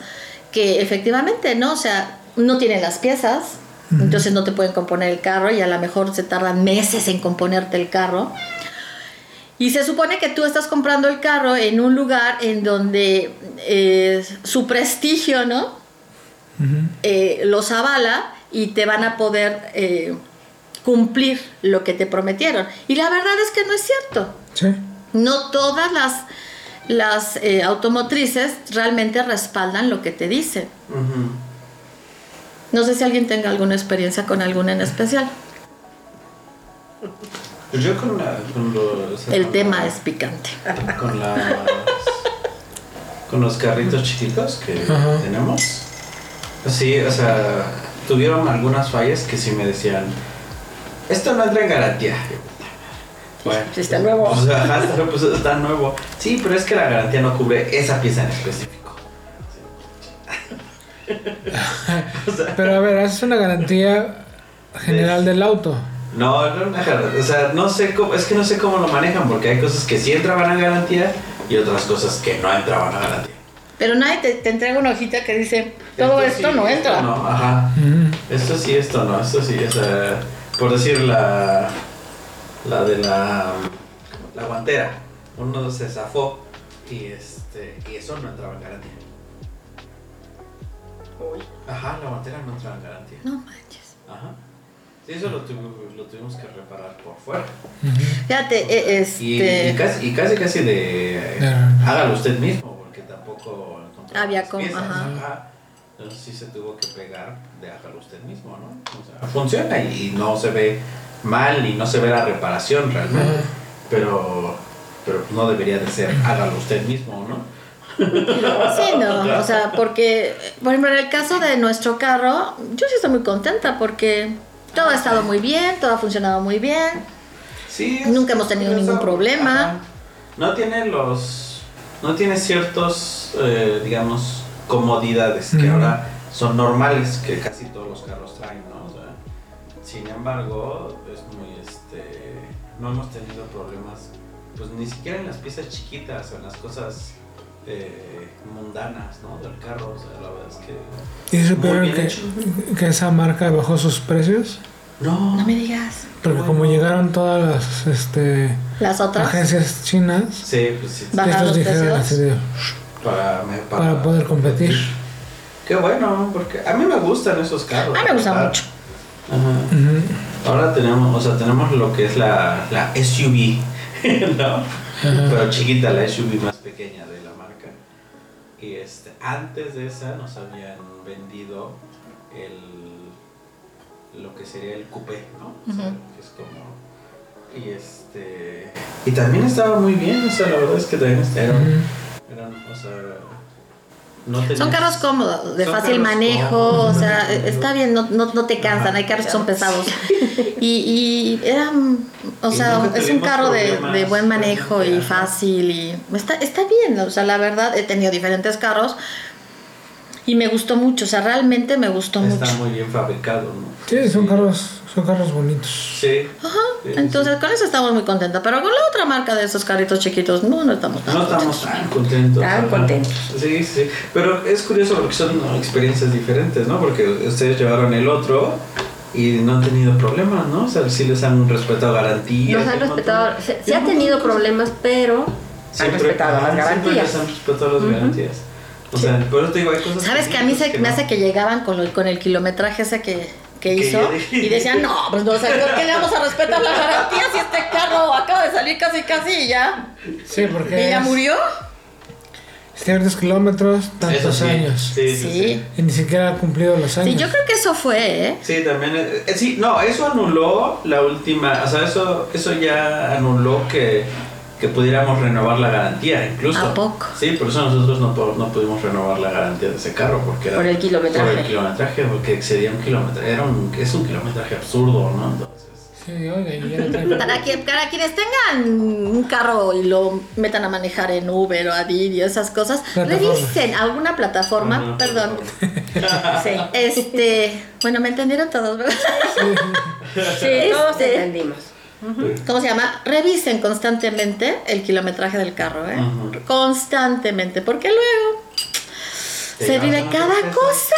que efectivamente, ¿no? O sea, no tienen las piezas, entonces no te pueden componer el carro y a lo mejor se tardan meses en componerte el carro. Y se supone que tú estás comprando el carro en un lugar en donde eh, su prestigio, ¿no? Eh, los avala y te van a poder eh, cumplir lo que te prometieron. Y la verdad es que no es cierto. Sí. No todas las, las eh, automotrices realmente respaldan lo que te dicen. Ujú. No sé si alguien tenga alguna experiencia con alguna en especial. Pues yo con, la, con los. El con tema la- es picante. Con las. Con los carritos chiquitos que Ajá. tenemos. Sí, o sea, tuvieron algunas fallas que sí me decían. Esto no entra en garantía. Bueno, sí está nuevo. Pues, ajá, está, pues, está nuevo. Sí, pero es que la garantía no cubre esa pieza en específico. Pero a ver, haces una garantía general del auto. No, no, no, o sea, no sé cómo, es que no sé cómo lo manejan, porque hay cosas que sí entraban a garantía y otras cosas que no entraban a garantía. Pero nadie te, te entrega una hojita que dice, todo esto, sí, no esto entra. no, ajá. Ujú. Esto sí, esto no, esto sí, o sea, por decir la, la de la, la guantera, uno se zafó y este, y eso no entraba en garantía. Ajá, la guantera no entraba en garantía. No manches. Ajá. Sí, eso lo tuvimos, lo tuvimos que reparar por fuera. Fíjate, eh, Y, este... y casi, y casi casi de hágalo usted mismo, porque tampoco Había como- piezas, ajá. Entonces sí se tuvo que pegar de hágalo usted mismo, ¿no? O sea, funciona y, y no se ve mal y no se ve la reparación realmente, Ajá. pero pero no debería de ser hágalo usted mismo, ¿no? Sí, no, o sea, porque, por ejemplo, en el caso de nuestro carro, yo sí estoy muy contenta porque todo ha estado muy bien, todo ha funcionado muy bien. Sí. Nunca hemos tenido ningún problema. No tiene los no tiene ciertos, eh, digamos, comodidades que ahora son normales, que casi todos los carros traen, ¿no? O sea, sin embargo, es muy, este, no hemos tenido problemas, pues ni siquiera en las piezas chiquitas o en las cosas eh, mundanas, ¿no? Del carro, o sea, la verdad es que... ¿Y supieron que, que esa marca bajó sus precios? No, No me digas. Porque Bueno. como llegaron todas las este, Las otras. agencias chinas, Sí, pues sí, Va. ¿Bajaron estos dijeron así de, para, me- para poder competir. Qué bueno, porque a mí me gustan esos carros. A mí me gusta la verdad. mucho. Ajá. Ujú. Ahora tenemos, o sea, tenemos lo que es la, la SUV, ¿no? Ajá. Pero chiquita, la SUV más pequeña de la marca. Y este, antes de esa nos habían vendido el, lo que sería el coupé, ¿no? O sea, que es como... Y este... Y también estaba muy bien, o sea, la verdad es que también eran, Ujú. eran o sea... No Son carros cómodos, de Son fácil manejo, cómodos, o sea, manejo. está bien, no, no, no te cansan, Ajá. hay carros que son pesados. Y, y eran, o Y sea, es un carro de, de buen manejo y fácil y está, está bien, o sea, la verdad, he tenido diferentes carros y me gustó mucho, o sea, realmente me gustó Está mucho. muy bien fabricado, ¿no? Sí, son carros, son carros bonitos. Sí. Ajá, Sí, entonces con eso estamos muy contentos, pero con la otra marca de esos carritos chiquitos, no, no estamos tan No estamos tan contentos. Tan contentos. Sí, sí. Pero es curioso porque son ¿no? experiencias diferentes, ¿no? Porque ustedes llevaron el otro y no han tenido problemas, ¿no? O sea, sí les han respetado garantías. Nos han respetado, se, se un ha montón tenido problemas, pero han respetado las siempre garantías. les han respetado las Ujú. garantías. O sea, por eso te digo, hay cosas. ¿Sabes que a mí se, me no. hace que llegaban con, lo- con el kilometraje ese que, que hizo y decían, no, pues no, o sea, ¿por qué le vamos a respetar las garantías si este carro acaba de salir casi casi y ya? Sí, porque ¿Y ya es murió? ciertos kilómetros, tantos sí. años. Sí, sí, Sí. sí. Y ni siquiera ha cumplido los años. Sí, yo creo que eso fue, ¿eh? Sí, también. eh, eh, sí, no, eso anuló la última. O sea, eso, eso ya anuló que, que pudiéramos renovar la garantía, incluso. ¿A poco? Sí, por eso nosotros no, no pudimos renovar la garantía de ese carro. Porque era- Por el kilometraje. Por el kilometraje, porque excedía un kilometraje. Era un, es un kilometraje absurdo, ¿no? Entonces. Sí, y Para, que, para quienes tengan un carro y lo metan a manejar en Uber o a Didi o esas cosas, revisen alguna plataforma, perdón, sí, este, bueno, me entendieron todos, ¿verdad? sí, todos Este- entendimos. ¿Cómo se llama? Revisen constantemente el kilometraje del carro, ¿eh? Constantemente, porque luego Te se vive cada cosa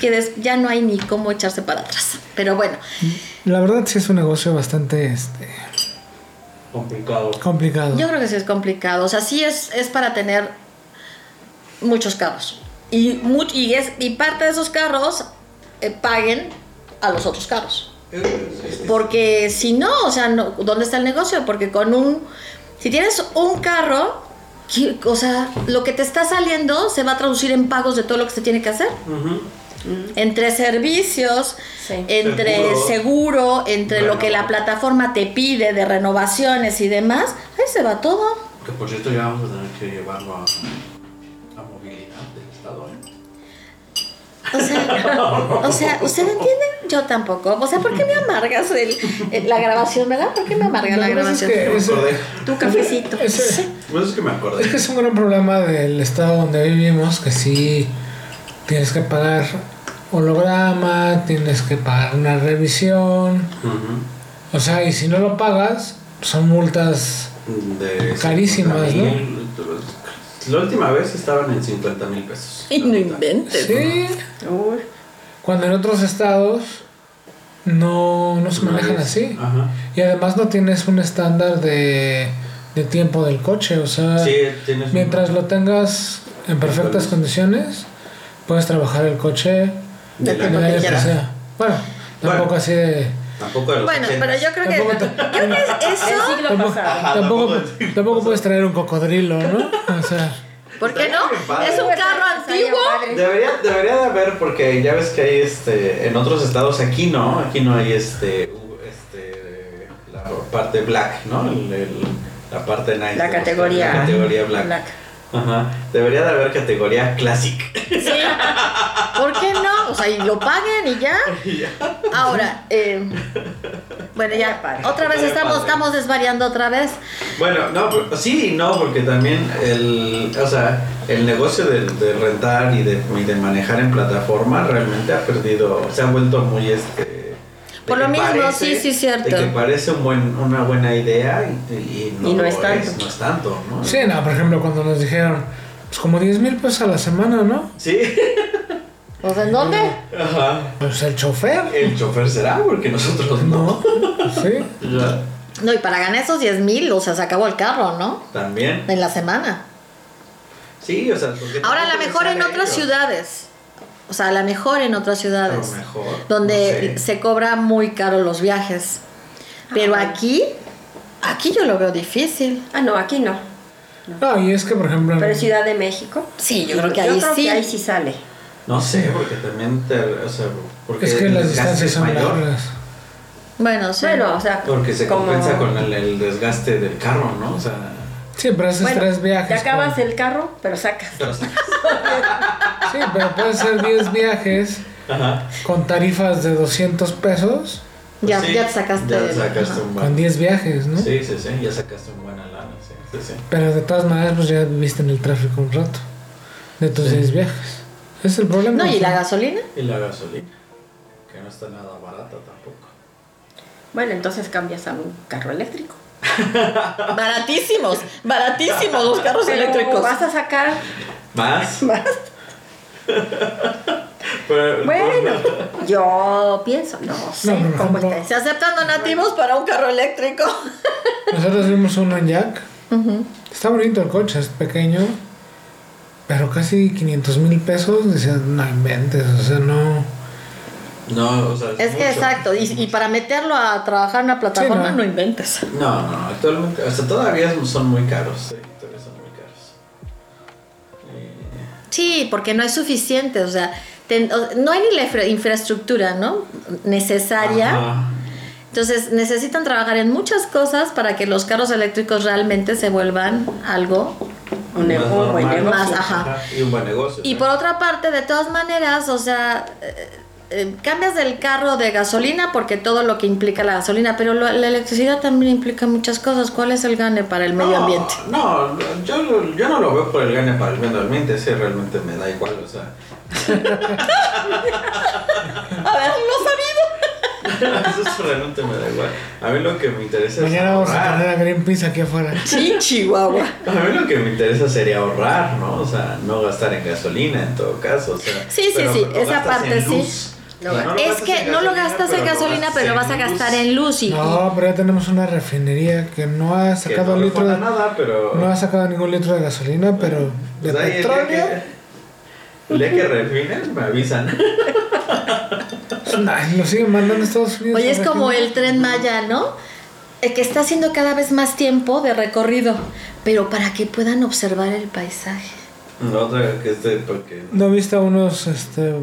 que des- ya no hay ni cómo echarse para atrás. Pero bueno, La verdad sí es un negocio bastante este, Complicado. complicado. yo creo que sí es complicado. O sea, sí es, es para tener muchos carros. Y, es, y parte de esos carros eh, paguen a los otros carros. Porque si no, o sea, no, ¿dónde está el negocio? Porque con un, si tienes un carro, o sea, lo que te está saliendo se va a traducir en pagos de todo lo que se tiene que hacer. Entre servicios, Sí. entre Seguro. seguro, entre lo que la plataforma te pide de renovaciones y demás, ahí se va todo. Que por cierto ya vamos a tener que llevarlo a O sea, o sea, ¿usted entiende? Yo tampoco. O sea, ¿por qué me amargas el, el- la grabación, verdad? ¿Por qué me amarga la pasa es grabación? que ese-. Tu cafecito. ese- Pues es que me acordé. es que es un gran problema del estado donde vivimos, que sí tienes que pagar holograma, tienes que pagar una revisión. O sea, y si no lo pagas, son multas. De Carísimas, 50,000. La última vez estaban en 50 mil pesos. Y no inventes. Sí, Uy, cuando en otros estados no, no se manejan así. Ajá. Y además no tienes un estándar de, de tiempo del coche. O sea, Sí, un- mientras lo tengas en perfectas condiciones, puedes trabajar el coche De en tiempo el que sea. Bueno, tampoco Bueno. así de... Tampoco de los Bueno, 80. pero yo creo que, creo que el eso, siglo Tampoco, pasado. Ajá, tampoco, tampoco- tampoco puedes traer un cocodrilo, ¿no? O sea, ¿por qué no? Es un carro antiguo. Debería, debería de haber, porque ya ves que hay este, en otros estados, aquí no, aquí no hay este, este la parte black, ¿no? El- el- la parte nice. La categoría- La categoría black. Black. Ajá. Debería de haber categoría classic. Sí. ¿Por qué no? O sea, y lo paguen y ya. Ahora, eh, bueno, ya, otra vez estamos, estamos desvariando otra vez. Bueno, no, pero- sí y no, porque también el, o sea, el negocio de, de rentar y de, y de manejar en plataforma realmente ha perdido, se ha vuelto muy este... Por lo mismo, sí, sí, cierto. De que parece un buen, una buena idea y, y no, Y no es tanto. no es tanto, ¿no? Sí, no, por ejemplo, cuando nos dijeron, pues como 10 mil pesos a la semana, ¿no? Sí, O sea, ¿en dónde? ajá. Pues el chofer. El chofer será, porque nosotros no. No, sí. Ya, No, y para ganar esos 10 mil, o sea, se acabó el carro, ¿no? También. En la semana. Sí, o sea, porque Ahora, a lo mejor en otras ciudades. O sea, a lo mejor en otras A ciudades. lo mejor. donde no sé. se cobra muy caro los viajes. Pero Ah. aquí, aquí yo lo veo difícil. Ah, no, aquí no. No, y es que, por ejemplo, Pero en Ciudad de México. Sí, yo creo que ahí creo sí. que ahí sí sale. No sé, porque también te, o sea, porque es que las distancias son mayor. largas. Bueno, sí. Bueno, o sea, Porque se como- compensa con el, el desgaste del carro, ¿no? O sea, Sí, pero haces Bueno, tres viajes. Te acabas con- el carro, pero sacas. pero- Sí, pero puedes hacer 10 viajes Ajá. con tarifas de 200 pesos ya, Sí, ya te sacaste. Ya un con buen. 10 viajes, ¿no? Sí, sí, sí, ya sacaste un buena lana, sí, sí, sí. Pero de todas maneras, pues ya viviste en el tráfico un rato. De tus Sí. 10 viajes. Es el problema. No, y la gasolina. Y la gasolina, que no está nada barata tampoco. Bueno, entonces cambias a un carro eléctrico. Baratísimos, baratísimos los carros Pero eléctricos. vas a sacar ¿Más? más. Pero- Bueno, yo pienso, no sé No, cómo ejemplo- está Se aceptan donativos para un carro eléctrico. Nosotros vimos uno en Jack. Está bonito el coche, es pequeño. Pero casi 500 mil pesos. Decías, no inventes, o sea, no. No, o sea, Es que mucho. exacto, y, y para meterlo a trabajar en una plataforma Sí, no. no. inventes. No, no, actualmente, o sea, todavía son muy caros, sí, todavía son muy caros. Eh, Sí, porque no es suficiente, o sea, ten- o- no hay ni la infra- infraestructura, ¿no? Necesaria. ajá. Entonces necesitan trabajar en muchas cosas para que los carros eléctricos realmente se vuelvan algo. Un, Más un buen normal. negocio. Más, ajá. Y un buen negocio. Y ¿no? por otra parte, de todas maneras, o sea, eh, cambias del carro de gasolina porque todo lo que implica la gasolina, pero lo- la electricidad también implica muchas cosas. ¿Cuál es el gane para el medio ambiente? No, yo, lo- yo no lo veo por el gane para el medio ambiente, ese realmente me da igual, o sea. A ver, lo sabido. eso realmente me da igual. A mí lo que me interesa Mañana es vamos a ahorrar. tener a Greenpeace aquí afuera. Sí, Chihuahua. A mí lo que me interesa sería ahorrar, ¿no? O sea, no gastar en gasolina en todo caso. O sea, Sí, sí, sí, esa parte en sí. luz. No, lo es que no lo gastas en pero lo gasolina, pero vas a gastar en luz y... No, pero ya tenemos una refinería que no ha sacado no litro de, nada, pero. no ha sacado ningún litro de gasolina, pero de Pues petróleo. que- El día que refinen, me avisan. Ay, lo siguen mandando a Estados Unidos. Oye, es como refinar. el tren Maya, ¿no? El que está haciendo cada vez más tiempo de recorrido, pero para que puedan observar el paisaje. La otra que porque. ¿No viste a unos este,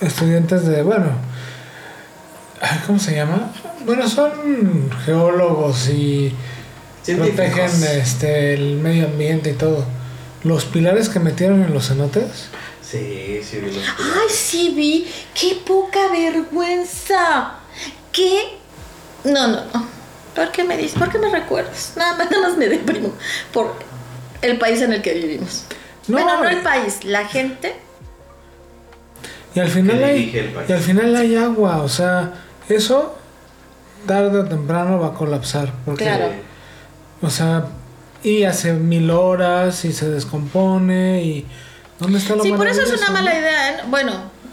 estudiantes de, bueno, ¿cómo se llama? Bueno, son geólogos y protegen este, el medio ambiente y todo. Los pilares que metieron en los cenotes, Sí, sí, vi los Ay, sí vi, qué poca vergüenza. ¿Qué? No, no, no. ¿Por qué me dices? ¿Por qué me recuerdas? Nada más, nada más me deprimo por el país en el que vivimos. No. bueno, no el país, la gente. Y al final hay, dirige el país. y al final hay agua, o sea, eso tarde o temprano va a colapsar. Porque, Claro. O sea, y hace mil horas y se descompone y... ¿Dónde está la Sí, por eso es una mala idea. ¿eh? Bueno,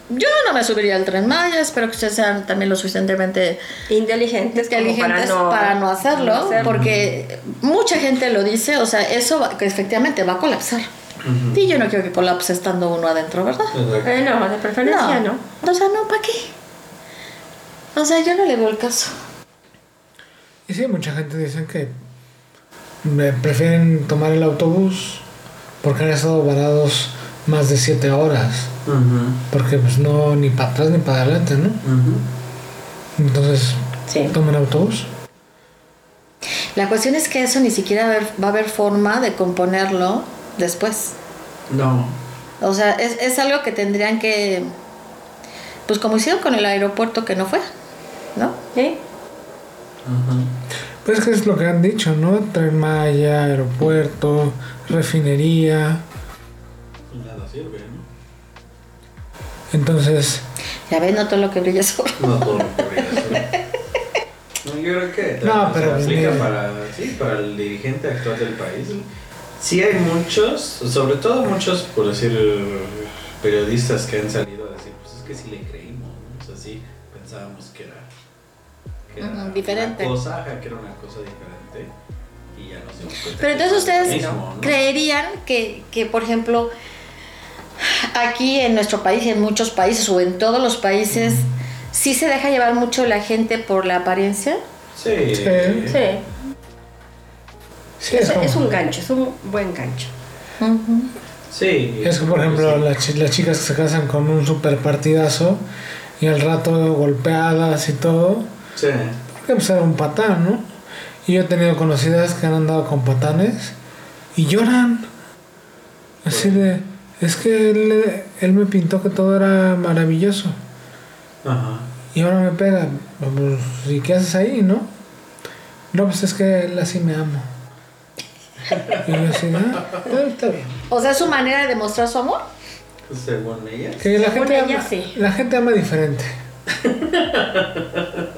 yo no me subiría al tren Maya, espero que ustedes sean también lo suficientemente inteligentes para no, hacerlo, no hacerlo. porque mucha gente lo dice, o sea, eso va- que efectivamente va a colapsar. Ujú. Y yo no quiero que colapse estando uno adentro, ¿verdad? Eh, no, de preferencia no. O sea, no, ¿para qué? O sea, yo no le veo el caso. Y sí, mucha gente dice que me prefieren tomar el autobús porque han estado varados más de 7 horas. Porque pues no, ni para atrás ni para adelante, ¿no? Entonces, Sí. toman autobús. La cuestión es que eso ni siquiera va a haber- va a haber forma de componerlo después. No. O sea, es, es algo que tendrían que, pues como hicieron con el aeropuerto que no fue, ¿no? ¿Sí? Pues es que es lo que han dicho, ¿no? Tren Maya, aeropuerto, refinería. Nada sirve, ¿no? Entonces, Ya ven, no todo lo que brilla es oro. No todo lo que brilla oro. No, yo creo que No, pero se aplica para, sí, para el dirigente actual del país. Sí hay muchos, sobre todo muchos, por decir, periodistas que han salido a decir, pues es que sí le creímos, ¿no? O sea, sí pensábamos que era, que era diferente. una cosa, que era una cosa diferente y ya nos dimos cuenta. Pero entonces ustedes mismo, ¿no? creerían que, que, por ejemplo, aquí en nuestro país y en muchos países o en todos los países, sí se deja llevar mucho la gente por la apariencia. Sí. Sí. Sí. Sí, Es, es como- es un gancho, es un buen gancho. Sí. Es que, por ejemplo, Sí. las, las chicas que se casan con un super partidazo y al rato golpeadas y todo, Sí. porque pues era un patán, ¿no? Y yo he tenido conocidas que han andado con patanes y lloran. Así de, es que él, él me pintó que todo era maravilloso Ajá. y ahora me pega. Pues, ¿Y qué haces ahí, no? No, pues es que él así me ama. Y yo así, ah, está bien. O sea, es su manera de demostrar su amor. Según ella. Que la Según gente, ella, ama, sí. la gente ama diferente.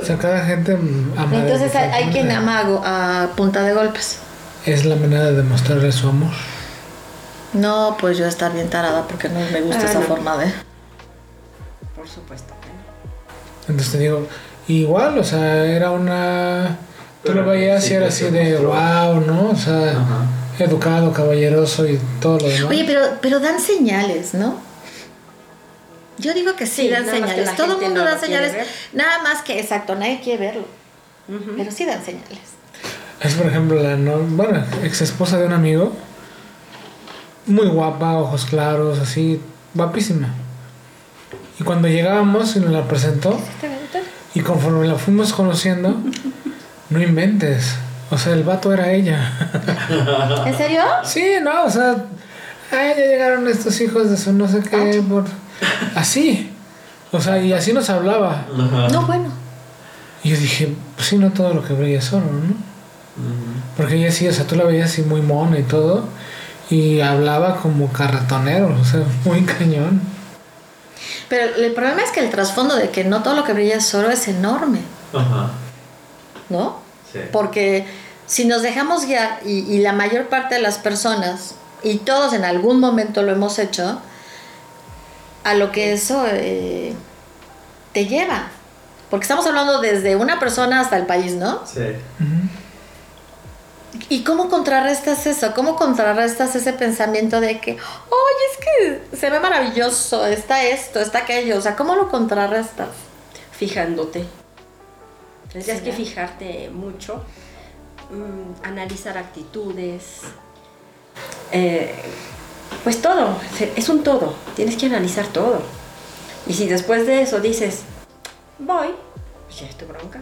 O sea, cada gente ama Entonces hay, quien manera. ama a, punta de golpes. Es la manera de demostrarle su amor. No, pues yo estar bien tarada porque no me gusta Ah, esa no. forma de... Por supuesto que no. Entonces te digo, igual, o sea, era una... Tú Pero lo veías y sí era así de mostró. wow, ¿no? O sea, Ajá. educado, caballeroso y todo lo demás. Oye, pero, pero dan señales, ¿no? Yo digo que sí, Sí, dan señales. Todo el mundo no da señales. Nada más que, exacto, nadie quiere verlo. Pero sí dan señales. Es por ejemplo la no, bueno, ex esposa de un amigo, muy guapa, ojos claros, así, guapísima. Y cuando llegábamos y nos la presentó, y conforme la fuimos conociendo, no inventes. O sea, el vato era ella. ¿En serio? Sí, no, o sea, ay, ya llegaron estos hijos de su no sé qué, por... así. O sea, y así nos hablaba. Ajá. No, bueno. Y yo dije, pues sí, no todo lo que brilla es oro, ¿no? Porque ella sí, o sea, tú la veías así muy mona y todo. Y hablaba como carratonero, o sea, muy cañón. Pero el problema es que el trasfondo de que no todo lo que brilla es oro es enorme, Ajá. ¿no? Sí. Porque si nos dejamos guiar, y, y la mayor parte de las personas, y todos en algún momento lo hemos hecho, a lo que eso eh, te lleva. Porque estamos hablando desde una persona hasta el país, ¿no? Sí. ¿Y cómo contrarrestas eso? ¿Cómo contrarrestas ese pensamiento de que, oye, es que se ve maravilloso, está esto, está aquello? O sea, ¿cómo lo contrarrestas? Fijándote. Tendrías Sí, que fijarte mucho, mm, analizar actitudes, eh, pues todo, es un todo, tienes que analizar todo. Y si después de eso dices, voy, pues ya es tu bronca.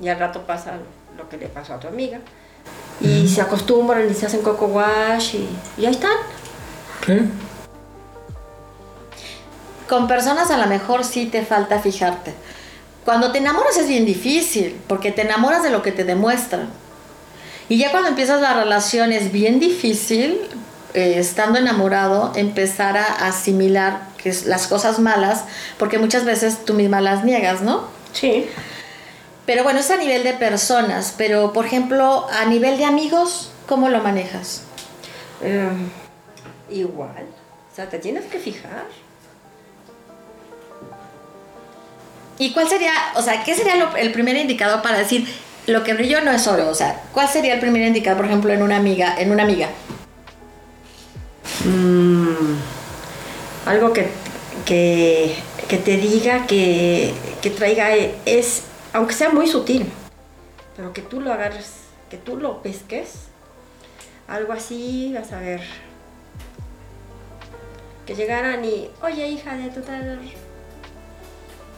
Y al rato pasa lo que le pasó a tu amiga. Y se acostumbran y se hacen coco wash y, y ahí están. ¿Sí? Con personas a lo mejor sí te falta fijarte. Cuando te enamoras es bien difícil, porque te enamoras de lo que te demuestran. Y ya cuando empiezas la relación es bien difícil, eh, estando enamorado, empezar a asimilar que es las cosas malas, porque muchas veces tú misma las niegas, ¿no? Sí. Pero bueno, es a nivel de personas, pero por ejemplo, a nivel de amigos, ¿cómo lo manejas? Eh, igual. O sea, te tienes que fijar. ¿Y cuál sería, o sea, qué sería el primer indicador para decir lo que brilló no es oro? O sea, ¿cuál sería el primer indicador, por ejemplo, en una amiga, en una amiga? Mm, algo que, que, que te diga que, que traiga e- es, aunque sea muy sutil, pero que tú lo agarres, que tú lo pesques, algo así, vas a ver. Que llegaran y, oye hija de tu tal,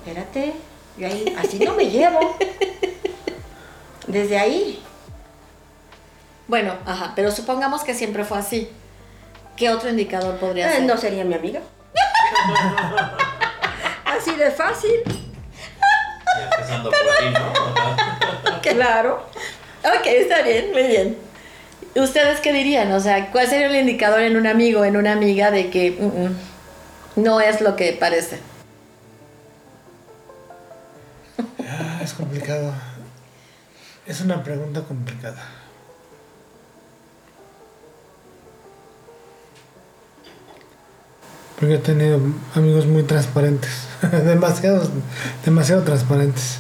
espérate, yo ahí, así no me llevo. Desde ahí, Bueno, ajá, pero supongamos que siempre fue así. ¿qué otro indicador podría Eh, ser? no sería mi amiga. Así de fácil. Ya empezando por ahí, ¿no? Claro. Ok, está bien, muy bien. ¿Ustedes qué dirían? O sea, ¿cuál sería el indicador en un amigo, en una amiga de que mm, mm, no es lo que parece? Es complicado. Es una pregunta complicada. Porque he tenido amigos muy transparentes. Demasiados, demasiado transparentes.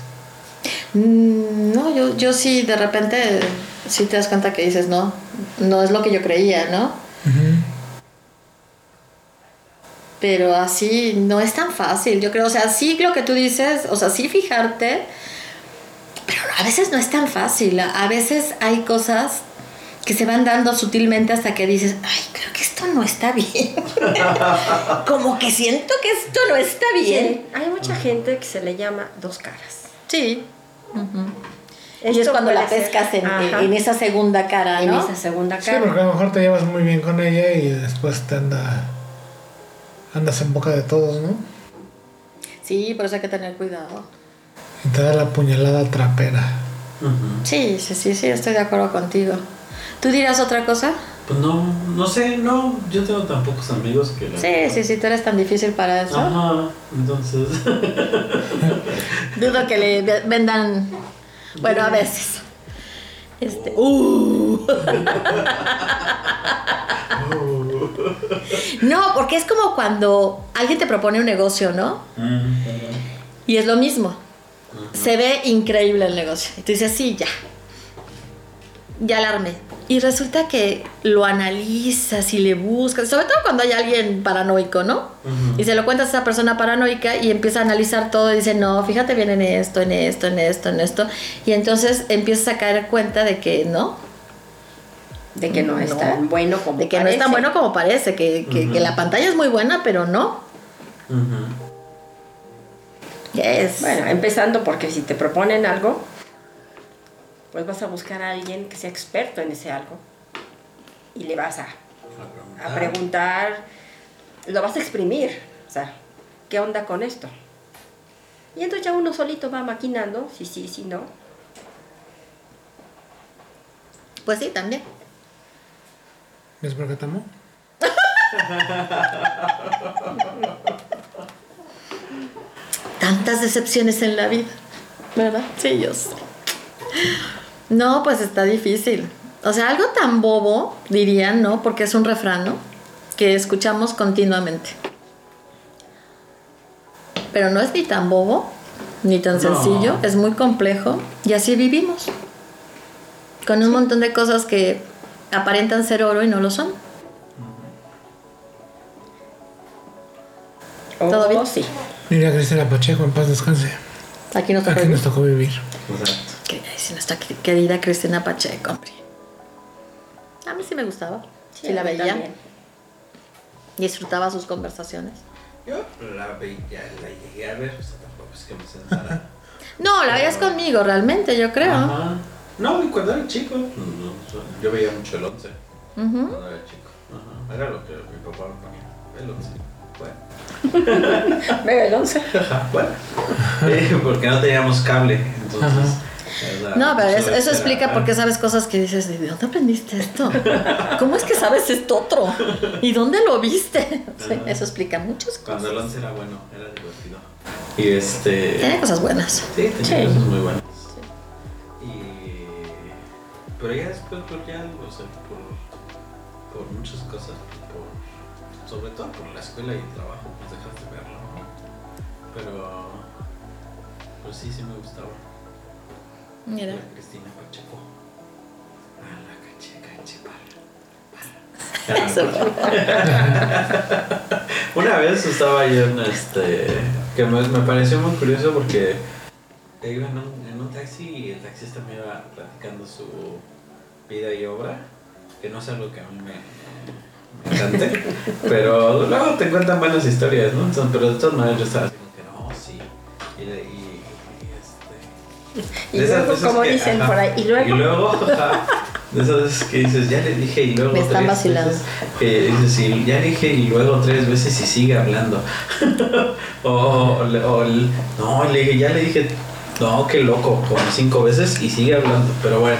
Mm, No, yo, yo sí, de repente, sí te das cuenta que dices, no, no es lo que yo creía, ¿no? Ujú. Pero así no es tan fácil, yo creo, o sea, sí lo que tú dices, o sea, sí fijarte, pero a veces no es tan fácil, a veces hay cosas que se van dando sutilmente hasta que dices, ay, creo que esto no está bien. Como que siento que esto no está bien. Sí, hay mucha gente que se le llama dos caras. Sí. Ujú. Y Esto es cuando la pescas en, en esa segunda cara, en ¿no? esa segunda Sí, cara. porque a lo mejor te llevas muy bien con ella y después te anda. Andas en boca de todos, ¿no? Sí, por eso hay que tener cuidado. Y te da la puñalada trapera. Sí, sí, sí, sí, estoy de acuerdo contigo. ¿Tú dirás otra cosa? Pues no, no sé, no, yo tengo tan pocos amigos que... la- Sí, sí, sí, tú eres tan difícil para eso. Ajá, entonces... Dudo que le ve- vendan. Bueno, a veces. Este. Uh. No, porque es como cuando alguien te propone un negocio, ¿no? Y es lo mismo. Se ve increíble el negocio. Y tú dices, sí, ya. Ya la armé. Y resulta que lo analizas y le buscas, sobre todo cuando hay alguien paranoico, ¿no? Y se lo cuentas a esa persona paranoica y empieza a analizar todo y dice, no, fíjate bien en esto, en esto, en esto, en esto. Y entonces empiezas a caer cuenta de que no, De que no, es No. tan bueno como de que no es tan bueno como parece, que, que- la pantalla es muy buena, pero no. Ujú. Yes. Bueno, empezando porque si te proponen algo, pues vas a buscar a alguien que sea experto en ese algo y le vas a, a preguntar, lo vas a exprimir, o sea, ¿qué onda con esto? Y entonces ya uno solito va maquinando, si sí, si no. Pues sí, también. ¿Ves por qué te amo? Tantas decepciones en la vida, ¿verdad? Sí, yo sé. No, pues está difícil. O sea, algo tan bobo, dirían, ¿no? Porque es un refrán, ¿no? Que escuchamos continuamente. Pero no es ni tan bobo, ni tan No. sencillo, es muy complejo y así vivimos. Con un montón de cosas que aparentan ser oro y no lo son. ¿Todo Oh, bien? Sí. Mira, Cristina Pacheco, en paz descanse. Aquí nos tocó Aquí vivir. nos tocó vivir. Exacto. Que- ay, sí, nuestra quer- querida Cristina Pacheco, hombre. A mí sí me gustaba. Sí, la a mí veía. también. Disfrutaba sus conversaciones. Yo la veía, la llegué a ver, o sea, tampoco es que me sentara. No, la veías conmigo realmente, yo creo. Ajá. No, y cuando era chico, no, no, yo veía mucho el 11 Ujú. cuando era chico. Ajá. Era lo que mi papá me ponía. El 11. Bueno. Ve el 11. Ajá, bueno. Eh, porque no teníamos cable, entonces. Ajá. No, pero eso, explica por qué sabes cosas que dices, ¿de dónde aprendiste esto? ¿Cómo es que sabes esto otro? ¿Y dónde lo viste? Sí, eso explica muchas Cuando el cosas. 11 era bueno, era divertido. Y este. Tiene cosas buenas. Sí, tenía Sí. cosas muy buenas. Pero ya después, pues ya, o sea, por, por muchas cosas, por, sobre todo por la escuela y el trabajo, pues dejas de verlo, ¿no? Pero, pues sí, sí me gustaba. Mira. La Cristina Pacheco. Ah, la caché, caché, Eso. Una vez estaba yo en este. que me, me pareció muy curioso porque iba en un, en un taxi y el taxista me iba platicando su vida y obra, que no es algo que a mí me, me encante, pero luego te cuentan buenas historias, ¿no? Entonces, pero de todas maneras yo estaba así como que no, sí. Y, y, y este. Y luego, como que- dicen ajá, por ahí, y luego. Y luego, ajá, De esas veces que dices, ya le dije y luego Me están tres vacilando. veces. Que dices, y ya le dije y luego tres veces y sigue hablando. o, o o no, le dije, ya le dije, no, qué loco, como cinco veces y sigue hablando. Pero bueno,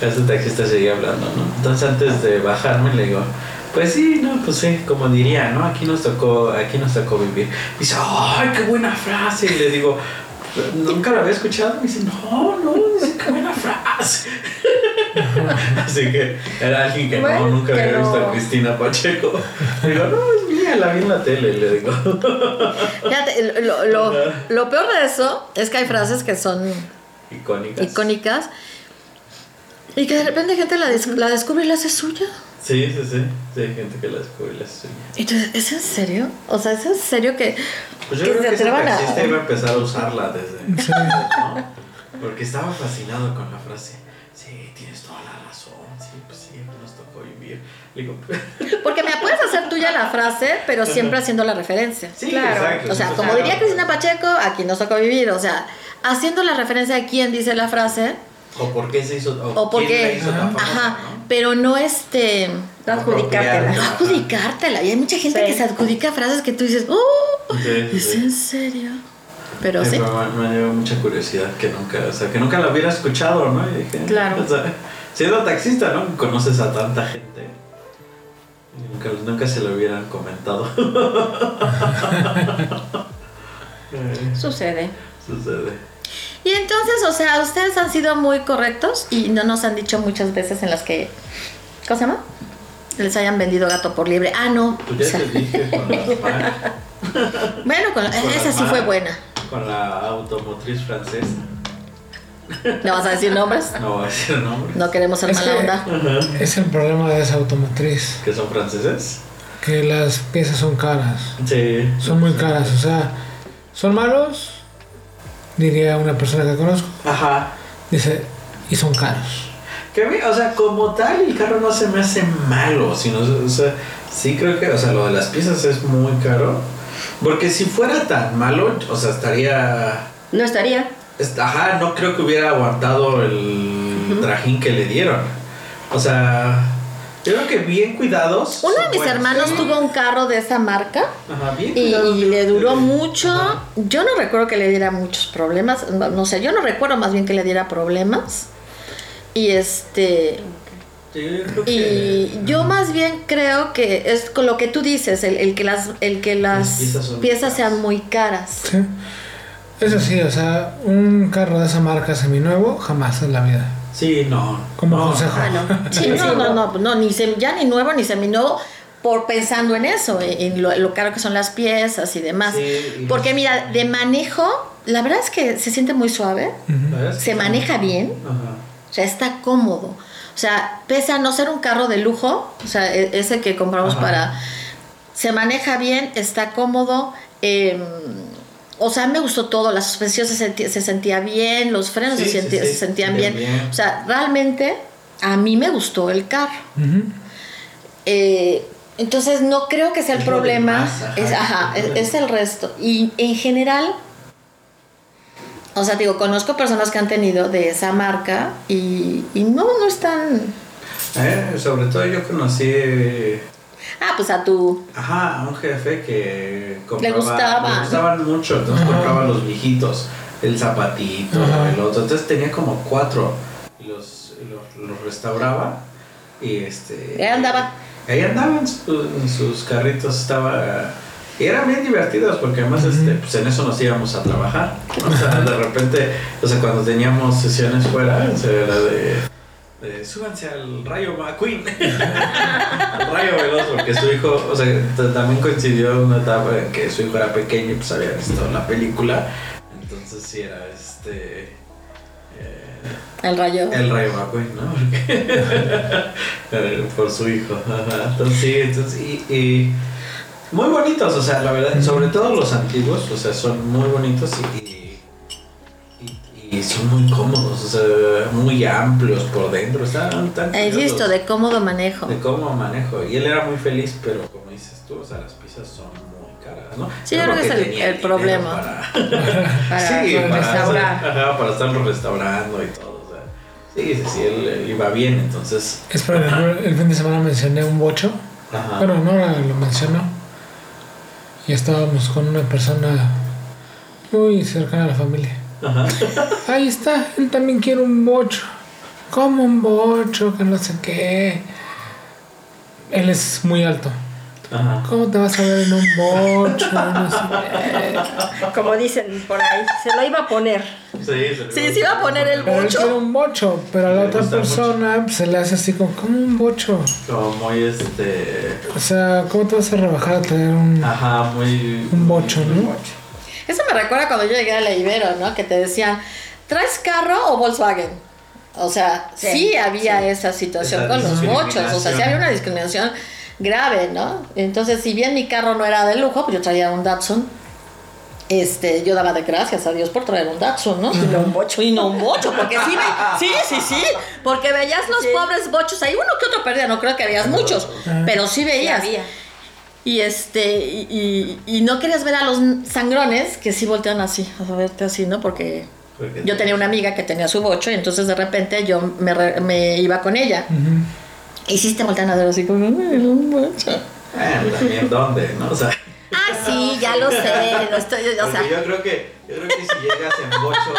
ese taxista sigue hablando, ¿no? Entonces antes de bajarme le digo, pues sí, no, pues sí, como diría, ¿no? Aquí nos tocó, aquí nos tocó vivir. dice, ay, qué buena frase. Y le digo, nunca la había escuchado. Me dice, no, no, dice, qué buena frase. Así que era alguien que Bueno, no, nunca había visto a Cristina Pacheco. Le digo, no, es mía, la vi en la tele, le digo. Fíjate, lo, lo, lo peor de eso es que hay frases que son Icónicas. icónicas y que de repente gente la, des- la descubre y la hace suya. Sí, sí, sí. Sí, hay gente que la descubre y la sueña. Entonces, ¿es en serio? O sea, ¿es en serio que, Pues yo que creo se que ese a... iba a empezar a usarla desde. Sí. ¿no? Porque estaba fascinado con la frase. Pues sí, nos tocó vivir. Le digo, Porque me puedes hacer tuya la frase, pero siempre haciendo la referencia. sí, Claro. exacto. O sea, como Claro. diría Cristina Pacheco, aquí nos tocó vivir. O sea, haciendo la referencia de quién dice la frase O por qué se hizo. O, o por quién la qué. hizo tan famosa, Ajá, ¿no? pero no este. No adjudicártela. No adjudicártela. Y hay mucha gente Sí. que se adjudica frases que tú dices, ¡Oh! Sí, sí, ¿Es sí. en serio? Pero Sí, pero me, me dio mucha curiosidad que nunca, o sea, que nunca la hubiera escuchado, ¿no? Y dije, Claro. o sea, siendo taxista, ¿no? Conoces a tanta gente. Nunca, nunca se lo hubieran comentado. Sucede. Sucede. Y entonces, o sea, ustedes han sido muy correctos y no nos han dicho muchas veces en las que. ¿Cómo se llama? Les hayan vendido gato por libre. Ah, no. Pues o ya sea, te dije con la, bueno, con- Con esa sí fue buena. con la automotriz francesa. ¿No vas a decir nombres? No voy a decir nombres. No queremos ser Es mala que- onda. Ajá. Es el problema de esa automotriz, ¿Que son franceses? que las piezas son caras, Sí. son muy caras, o sea, son malos, diría una persona que conozco, Ajá. dice, y son caros. Que a mí, o sea, como tal, el carro no se me hace malo, sino, o sea, sí creo que, o sea, lo de las piezas es muy caro. Porque si fuera tan malo, o sea, estaría. No estaría. Ajá, no creo que hubiera aguantado el trajín que le dieron. O sea, yo creo que bien cuidados. Uno de mis buenos. hermanos tuvo un carro de esa marca Ajá, bien y, cuidados, y le duró mucho. Ajá. Yo no recuerdo que le diera muchos problemas. No no sé, yo no recuerdo más bien que le diera problemas. Y este. Sí, yo creo que- Y yo más bien creo que es con lo que tú dices, el, el que las, el que las Las piezas piezas sean muy caras. ¿sí? Eso sí, o sea, un carro de esa marca seminuevo, jamás en la vida. Sí, no. Como no. consejo. Ah, no. Sí, no, no, no, no, ni sem- ya ni nuevo ni seminuevo por pensando en eso, en lo, lo caro que son las piezas y demás. Sí, y- Porque mira, de manejo, la verdad es que se siente muy suave, se maneja bien, o sea, está cómodo. O sea, pese a no ser un carro de lujo, o sea, e- ese que compramos para... Se maneja bien, está cómodo. eh, o sea, me gustó todo, la suspensión se sentía, se sentía bien, los frenos Sí, se, sí, senti- sí, se sentían bien, bien. bien. O sea, realmente a mí me gustó el carro. Eh, entonces no creo que sea el Es problema, es, ajá, es el resto. Y en general, o sea, digo, conozco personas que han tenido de esa marca y, y no, no están... Eh, sobre todo yo conocí Ah, pues a tu... Ajá, a un jefe que compraba, gustaba. Le gustaban mucho, entonces Ajá. compraba los viejitos, el zapatito, Ajá. el otro. Entonces tenía como cuatro y los, los, los restauraba y este. Ahí andaba. Ahí andaban su- en sus carritos, estaba. Y eran bien divertidos porque además este, pues en eso nos íbamos a trabajar. O sea, de repente, o sea, cuando teníamos sesiones fuera, o sea, era de, de súbanse al rayo McQueen. al rayo veloz, porque su hijo, o sea, también coincidió una etapa en que su hijo era pequeño y pues había visto la película. Entonces sí era este. eh, El rayo. el Rayo McQueen, ¿no? Porque- por su hijo. Entonces, sí, entonces, y, y muy bonitos, o sea, la verdad, sobre todo los antiguos, o sea, son muy bonitos y, y, son muy cómodos, o sea, muy amplios por dentro. Están tan curiosos visto de cómodo manejo. de cómo manejo. Y él era muy feliz, pero como dices tú, o sea, las pizzas son muy caras, ¿no? Sí, yo creo que es el- problema. Para, Para sí, para, restaurar. ajá, para estarlo restaurando y todo. O sea, Sí, sí, sí, él, él iba bien, entonces. Espera, el, el fin de semana mencioné un bocho. Ajá. Bueno, no lo mencionó. Y estábamos con una persona muy cercana a la familia. Ajá. Ahí está, él también quiere un bocho. Como un bocho, que no sé qué. Él es muy alto. Ajá. ¿Cómo te vas a ver en un bocho? No sé qué. Como dicen por ahí, se lo iba a poner. Sí, se Sí, iba a poner el Pero él bocho. quiere un bocho, pero a la otra persona pues, se le hace así como, como un bocho. Como muy este. O sea, ¿cómo te vas a rebajar a traer un, Ajá, muy. un bocho, no? Eso me recuerda cuando yo llegué a la Ibero, ¿no? Que te decían, ¿traes carro o Volkswagen? O sea, sí, Sí, había sí. esa situación Esa con los bochos, o sea, sí había una discriminación grave, ¿no? Entonces, si bien mi carro no era de lujo, pues yo traía un Datsun, este, yo daba de gracias a Dios por traer un Datsun, ¿no? Y no un bocho. Y no un bocho, porque sí, ve- sí, sí, sí, porque veías los Sí. pobres bochos, ahí uno que otro perdía, no creo que veías muchos, pero sí Sí veías. había. Y este, y, y- y no querías ver a los sangrones que sí voltean así, a verte así, ¿no? Porque yo tenía una amiga que tenía su bocho y entonces de repente yo me, re- me iba con ella. Y sí te voltean a ver así como, "Ay, un bocho. También dónde, ¿no? O sea. Ah, sí, ya lo sé, lo estoy, o sea, yo creo que, yo creo que si llegas en bocho,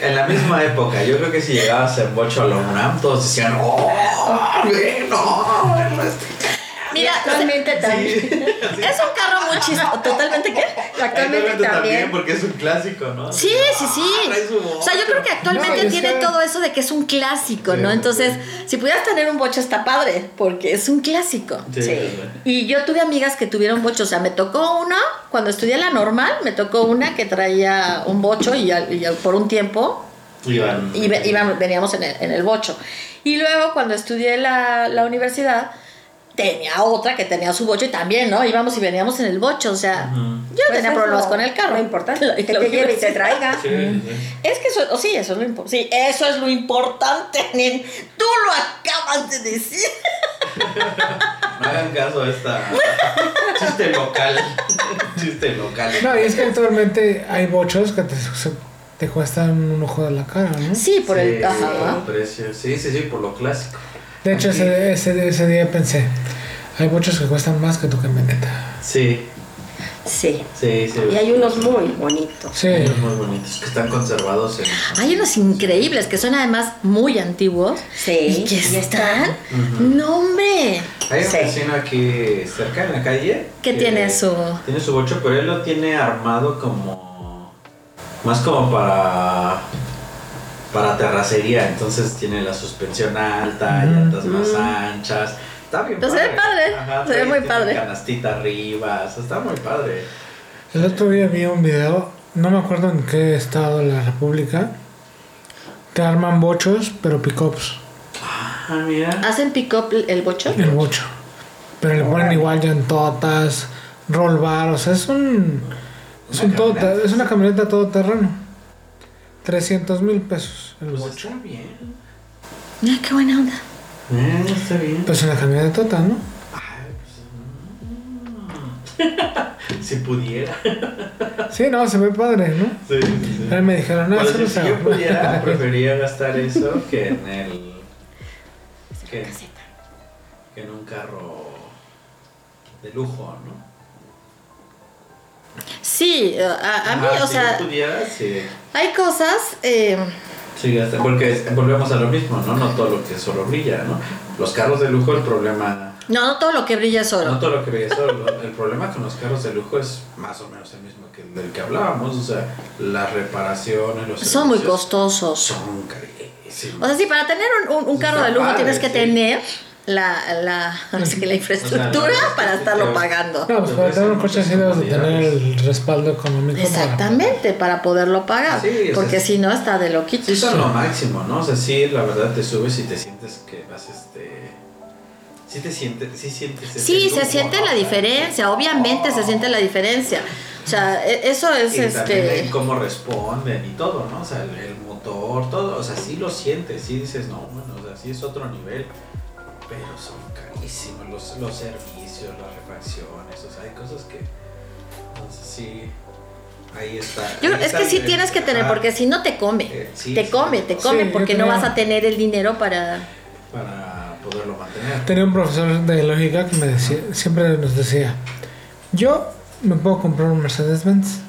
en la misma época, yo creo que si llegabas en bocho a la UNAM, todos decían, oh, güey, no, no este mira, Actualmente también. Sí, es un carro muy chistoso, totalmente qué? Actualmente también. porque es un clásico, ¿no? Sí, sí, sí. su O sea, yo creo que actualmente No, tiene todo eso de que es un clásico, Sí, ¿no? Entonces, sí. si pudieras tener un bocho está padre, porque es un clásico. Sí. Y yo tuve amigas que tuvieron bocho, o sea, me tocó una, cuando estudié la normal, me tocó una que traía un bocho y, y por un tiempo Iban. y ve- iban- veníamos en el, en el bocho. Y luego cuando estudié la, la universidad, tenía otra que tenía su bocho y también, ¿no? Íbamos y veníamos en el bocho, o sea, yo Pues tenía problemas lo- con el carro. Lo importante, La- que la te lleve y te traiga. Sí, sí. Es que eso, oh, sí, eso es lo importante. Sí, eso es lo importante, nen. Tú lo acabas de decir. No hagan caso a esta chiste local. chiste local. No, y es que actualmente hay bochos que te, te cuestan un ojo de la cara, ¿no? Sí, por el. Ajá. por el precio. Sí, sí, sí, por lo clásico. De hecho, ese, ese, ese día pensé, hay bochos que cuestan más que tu camioneta. Sí, Sí. sí, sí. Y hay unos muy bonitos. Sí. Hay unos muy bonitos que están conservados en. Hay unos increíbles que son además muy antiguos. Sí. Y que y están. Ujú. No, hombre. Hay un Sí. vecino aquí cerca en la calle. Que tiene su- Tiene su bocho, pero él lo tiene armado como. Más como para. Para terracería. Entonces tiene la suspensión alta, Mm. llantas más anchas. Está bien Pues se ve padre, se ve muy padre. Canastita arriba. o sea, está muy padre. El otro día vi un video, no me acuerdo en qué estado de la República, te arman bochos, pero pickups, Ah, mira. ¿Hacen pick up el bocho? el bocho. Pero le ponen igual llantotas, roll bar, o sea, es un... Es, Una un todo, camioneta. es una camioneta todoterreno. 300 mil pesos el Pues bocho. está bien. Ah, qué buena onda. Eh, está bien. Pues una camioneta tota, ¿no? Ay, pues, mm. si pudiera. Sí, no, se ve padre, ¿no? Sí, sí, sí. Pero me dijeron, no, Bueno, eso si, no si yo haga". pudiera, preferiría gastar eso que en el. Que, que en un carro de lujo, ¿no? Sí, a, a mí, o si sea, yo pudiera, sí. hay cosas. eh, Sí. Porque volvemos a lo mismo, ¿no? No todo lo que solo brilla, ¿no? Los carros de lujo, el problema. no, no todo lo que brilla es oro. No todo lo que brilla es oro. El problema con los carros de lujo es más o menos el mismo que el del que hablábamos. O sea, las reparaciones, los Son muy costosos. Son carísimos. O sea, sí, para tener un, un- un carro de lujo padre, tienes que sí. tener la, la, así que la infraestructura O sea, para estarlo pagando. No, pues para tener un coche así debes de tener el respaldo económico. Exactamente, para poderlo pagar. Sí, o sea, porque si no está de loquitos. Sí, son lo máximo, ¿no? O sea, sí, la verdad te subes y te sientes que vas, este... Sí te sientes, sí sientes Sí, se siente ¿no? la diferencia, obviamente se siente la diferencia. O sea, e- eso es Y este. cómo responden y todo, ¿no? O sea, el, el motor, todo, o sea, sí lo sientes, sí dices, no, bueno, o sea, sí es otro nivel, pero son carísimos los, los servicios, las refacciones, o sea, hay cosas que, entonces sí, ahí está. Yo, ahí es está que sí el- tienes que tener, porque si no te come. Eh, sí, te sí. come, te come, Sí, porque no vas a tener el dinero para... Para poderlo mantener. Tenía un profesor de lógica que me decía, siempre nos decía, yo me puedo comprar un Mercedes-Benz,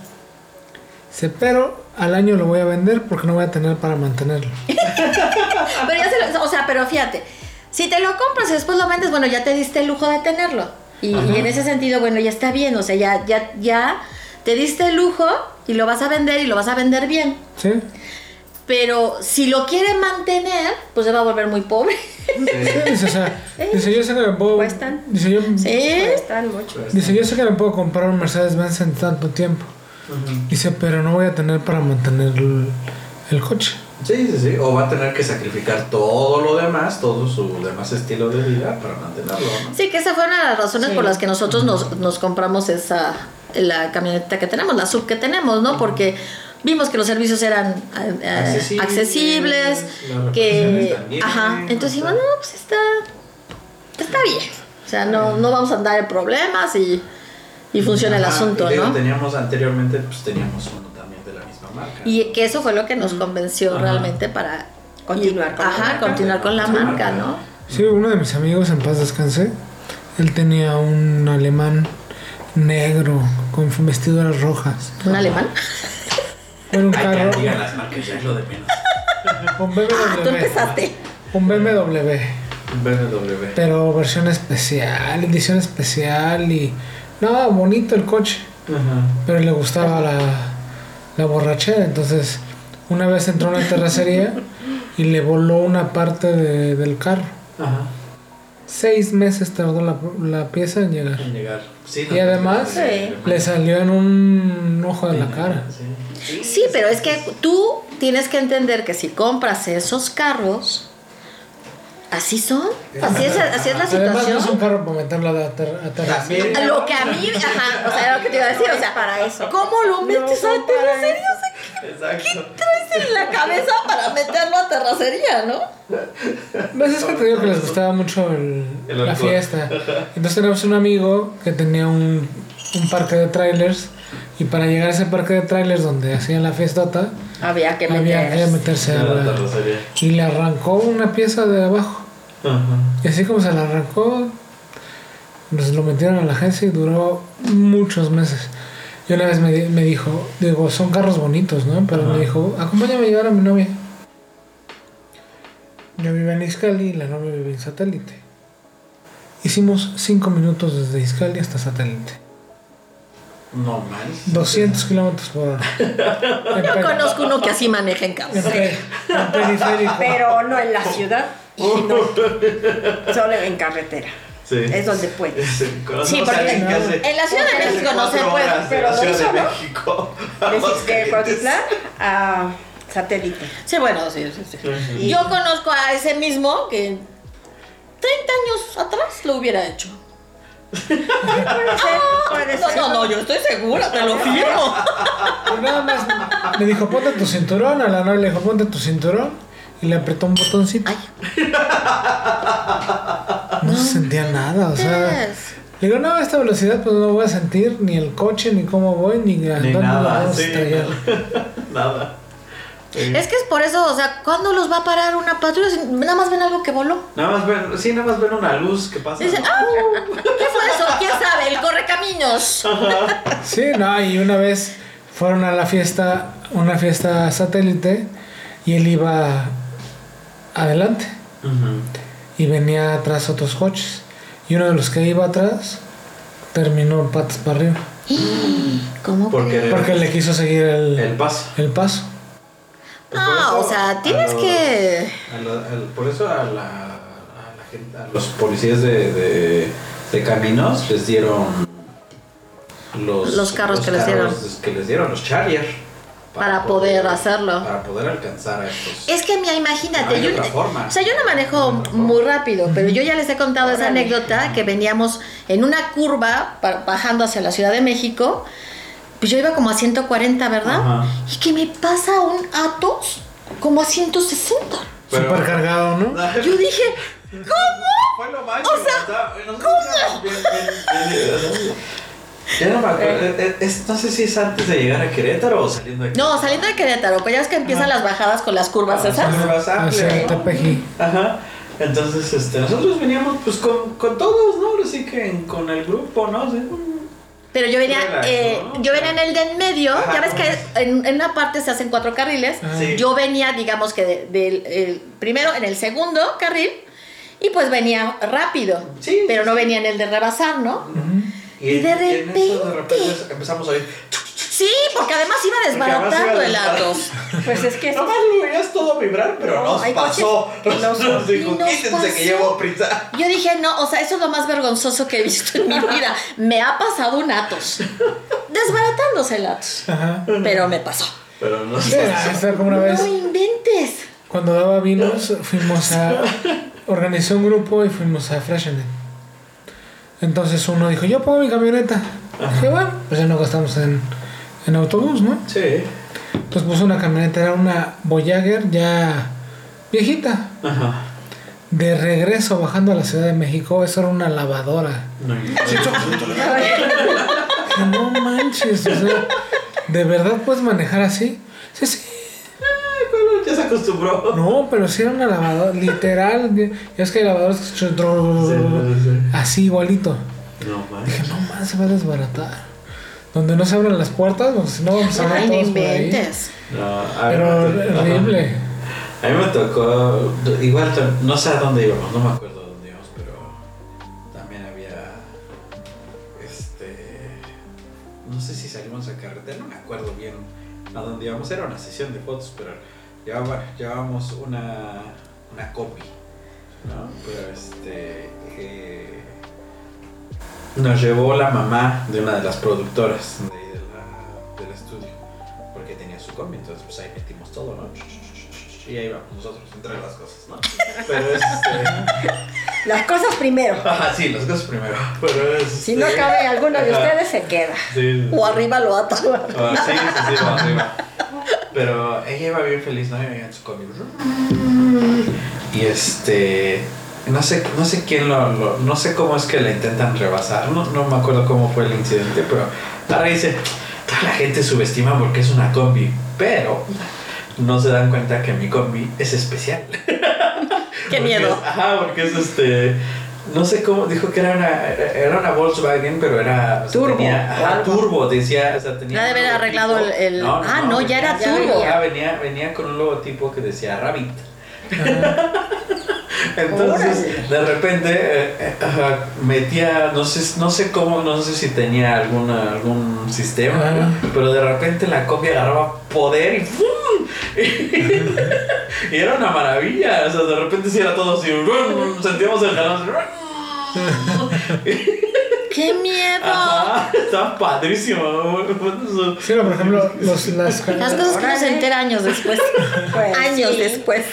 Dice, pero al año lo voy a vender porque no voy a tener para mantenerlo. Pero ya se lo- o sea, pero fíjate, si te lo compras y después lo vendes, bueno, ya te diste el lujo de tenerlo. Y, y en ese sentido, bueno, ya está bien, o sea, ya, ya, ya te diste el lujo y lo vas a vender y lo vas a vender bien. ¿Sí? Pero si lo quiere mantener, pues se va a volver muy pobre. Sí, dice, o sea, dice, yo sé que me puedo... Cuestan. Dice, yo, Sí. Cuestan mucho. dice, yo sé que me puedo comprar un Mercedes-Benz en tanto tiempo. Dice, pero no voy a tener para mantener el, el coche. Sí, sí, sí. O va a tener que sacrificar todo lo demás, todo su demás estilo de vida para mantenerlo, ¿no? Sí, que esa fue una de las razones Sí. por las que nosotros nos, nos compramos esa, la camioneta que tenemos, la sub que tenemos, ¿no? Porque vimos que los servicios eran eh, eh, Accesibles, accesibles, que... también, Ajá, entonces dijimos, no, pues está, está bien. O sea, no, no vamos a andar en problemas y, y funciona el asunto, y ¿no? Teníamos anteriormente, pues teníamos uno marca. Y que eso fue lo que nos convenció Ajá. realmente para Continuar con la ajá, marca. continuar con la Sí. marca, ¿no? Sí, uno de mis amigos en paz descanse, él tenía un alemán negro con vestiduras rojas. Un alemán. Era un Ay, carro, que digan las marcas, ya es lo de menos. un Ah, tú BMW. empezaste. Un BMW. Un BMW. Pero versión especial, edición especial y... No, bonito el coche. Ajá. Pero le gustaba la, la borrachera. Entonces, una vez entró a una terracería y le voló una parte de- del carro. Ajá. Seis meses tardó la, la pieza en llegar. En llegar. Sí, Y además, sí. Le salió en un ojo de la cara. Sí. Sí, pero es que tú tienes que entender que si compras esos carros, así son. Así es, así es la Además, no es un situación. carro para meterlo a, ter- a terracería. Lo que a mí, ajá, o sea, era lo que te iba a decir, o sea, para eso. ¿cómo lo metes a terracería? O sea, Exacto. traes en la cabeza para meterlo a terracería, no? Pues es que te digo que les gustaba mucho el- El la fiesta. Entonces teníamos un amigo que tenía un, un parque de trailers y para llegar a ese parque de trailers donde hacían la fiestota, Había que había que meter. meterse a la. Y le arrancó una pieza de abajo. Ajá. Y así como se la arrancó, nos lo metieron a la agencia y duró muchos meses. Y una vez me, me dijo, digo, son carros bonitos, ¿no? Pero Ajá. me dijo, acompáñame a llevar a mi novia. Yo vivía en Iscali y la novia vivía en Satélite. Hicimos 5 minutos desde Iscali hasta Satélite. No más. 200 kilómetros por hora. En, Yo conozco uno que así maneja en en casa. en. Pero no en la ciudad, sino solo en carretera. Sí. Es donde puedes. Sí, Sí, porque en la Ciudad de México no se puede, pero la lo Ciudad de. México. De, de Cuautitlán a satélite. Sí, bueno, sí, sí, sí. Yo conozco a ese mismo que 30 años atrás lo hubiera hecho. Puede ser, puede No, no, no, yo estoy segura, te lo firmo. Pues nada más le dijo, ponte tu cinturón. A la novia le dijo, ponte tu cinturón. Y le apretó un botoncito. Ay, No se sentía nada, o sea. es. Le digo, no, a esta velocidad pues no voy a sentir ni el coche, ni cómo voy, ni Ni andando nada, sí. estrellar. Nada. Sí. Es que es por eso, o sea, ¿cuándo los va a parar una patrulla? Si nada más ven algo que voló. Nada más ven, sí, nada más ven una luz que pasa. Dicen, ¿no? ¡ah! ¿Qué fue eso? ¿Quién sabe? El correcaminos. Sí, no, y una vez fueron a la fiesta, una fiesta satélite, y él iba adelante y venía atrás otros coches. Y uno de los que iba atrás terminó patas para arriba. ¿Cómo? Porque? Porque le quiso seguir el, el paso. el paso. Por Ah, eso o sea, tienes que... a la- al- por eso a la, a la gente, a los policías de, de, de caminos les dieron los, Los carros que les carros que les dieron, los Charrier. Para poder hacerlo. Para poder alcanzar a estos. Es que, mira, imagínate, No yo, otra forma. o sea, yo no manejo No muy rápido, pero yo ya les he contado esa anécdota que veníamos en una curva bajando hacia la Ciudad de México, pues yo iba como a 140, ¿verdad? Ajá. Y que me pasa un Atos como a 160. Pero- Super cargado, ¿no? Yo dije, ¿cómo? Fue lo máximo. O sea, íbamos bien- bien- bien- Ya no me acuerdo. eh, eh, es- no sé si es antes de llegar a Querétaro o saliendo de No, saliendo de Querétaro, pues ya ves que empiezan las bajadas con las curvas Ah, esas. Curvas amplias. Ajá. Entonces, este, nosotros veníamos pues con, con todos, ¿no? Así que en- con el grupo, ¿no? Sí. Pero yo venía, Relax, eh, ¿no? yo venía en el de en medio, Ajá. ya ves que en, en una parte se hacen cuatro carriles. Sí. Yo venía, digamos que de- del el primero en el segundo carril y pues venía rápido. Sí, pero sí, no sí. venía en el de rebasar, ¿no? Y de en eso de repente- repente empezamos a oír. Sí, porque además iba desbaratando el. Atos. Pues es que Nomás lo veías todo vibrar, pero No, nos pasó. que Nos dijo, nos quítense pasó". que llevo prisa. Yo dije, no, o sea, eso es lo más vergonzoso que he visto en mi vida. Me ha pasado un Atos. Desbaratándose el Atos. Ajá. Pero me pasó. Pero no sé. vez, No inventes. cuando daba vinos, fuimos a. Organizé un grupo y fuimos a Freshenet. Entonces uno dijo, yo pongo mi camioneta. Dije, bueno, pues ya no gastamos en, en autobús, ¿no? Sí. Entonces puso una camioneta, era una Voyager ya viejita. Ajá. De regreso bajando a la Ciudad de México, eso era una lavadora. No, Que no manches, o sea, ¿de verdad puedes manejar así? Sí, sí. ya se acostumbró. No, pero sí era una lavadora, literal. Ya es que hay lavadoras que sí. así igualito. No Dije, manches. no más se va a desbaratar. Donde no se abren las puertas, porque si no vamos a ver todos por ahí. No, a Pero horrible. A mí me tocó, igual no sé a dónde íbamos, no me acuerdo a dónde íbamos, pero también había, este, no sé si salimos a carretera, no me acuerdo bien a dónde íbamos, era una sesión de fotos, pero llevaba, llevábamos una, una copy, ¿no? Pero este, eh, nos llevó la mamá de una de las productoras de, ahí de la- del estudio, porque tenía su combi, entonces pues ahí metimos todo, ¿no? Y ahí vamos nosotros, entre las cosas, ¿no? Pero es este. Las cosas primero. Ajá, sí, las cosas primero. Pero es. Si no este, cabe alguno de ajá, ustedes, se queda. Sí. O arriba lo atan. Ah, sí, sí, sí, arriba. Pero ella iba bien feliz, ¿no? Iba en su combi. Y este. No sé, no sé quién lo, lo- No sé cómo es que la intentan rebasar. No, no me acuerdo cómo fue el incidente, pero ahora dice. Toda la gente subestima porque es una combi. Pero no se dan cuenta que mi combi es especial. Qué miedo. es- ajá, porque es este. No sé cómo, dijo que era una, era una Volkswagen, pero era. o sea, Turbo, tenía- ajá, turbo, decía. O sea, tenía de haber arreglado el- el- ah, no, ya era venía- turbo. ya venía, venía con un logotipo que decía Rabbit. Entonces, de repente, eh, eh, ajá, metía, no sé, no sé cómo, no sé si tenía alguna, algún sistema, pero de repente la copia agarraba poder y ¡fum! y era una maravilla, o sea, de repente sí era todo así, ¡rum! sentíamos el jalón, ¡Qué miedo! Ajá, estaba padrísimo. Sí, no, por ejemplo, los, las, Las cosas que uno se entera años después. Pues, años sí. después.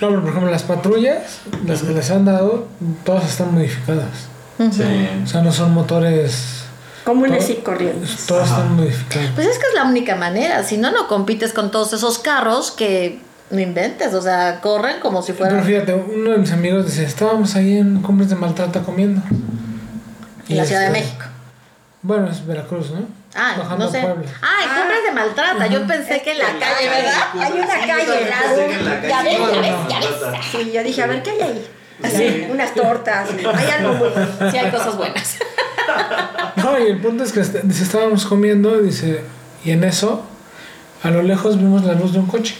No, pero por ejemplo, las patrullas, las que les han dado, todas están modificadas. Sí. O sea, no son motores, Comunes y corrientes. todas Ajá. están modificadas. Pues es que es la única manera. Si no, no compites con todos esos carros que no inventes. O sea, corren como si Pero fueran fíjate, uno de mis amigos dice, estábamos ahí en Cumbres de Maltrata comiendo. en la Ciudad de este, México. Bueno, es Veracruz, ¿no? Ah, no sé. Puebla. Ah, en Cumbres de Maltrata. Yo pensé que en la calle, ¿verdad? Hay una calle, Ya ves, ya ves, ya ves. Sí, yo dije, a ver, ¿qué hay ahí? Sí. Unas tortas, hay algo bueno. Sí, hay cosas buenas. No, y el punto es que est- dice, estábamos comiendo, dice, y en eso, a lo lejos vimos la luz de un coche.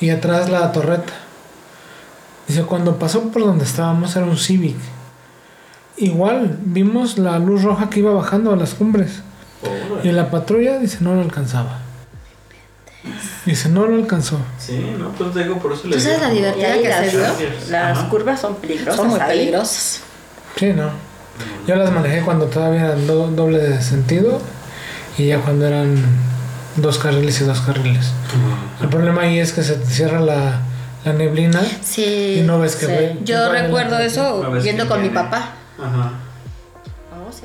Y atrás la torreta. Dice, cuando pasó por donde estábamos era un Civic. Igual, vimos la luz roja que iba bajando a las cumbres. Y en la patrulla, dice, no lo alcanzaba. Dice, no lo alcanzó. Sí, no, pues digo, por eso le ¿Tú sabes digo. la Y divertida que se las, dio? las Ajá. curvas son peligrosas. Son muy ahí. peligrosas. Sí, no. Yo las manejé cuando todavía eran do- doble de sentido y ya cuando eran dos carriles y dos carriles. El problema ahí es que se te cierra la, la neblina Sí. Y no ves que sí. ve- Yo recuerdo eso que con mi papá. Ajá. Sí.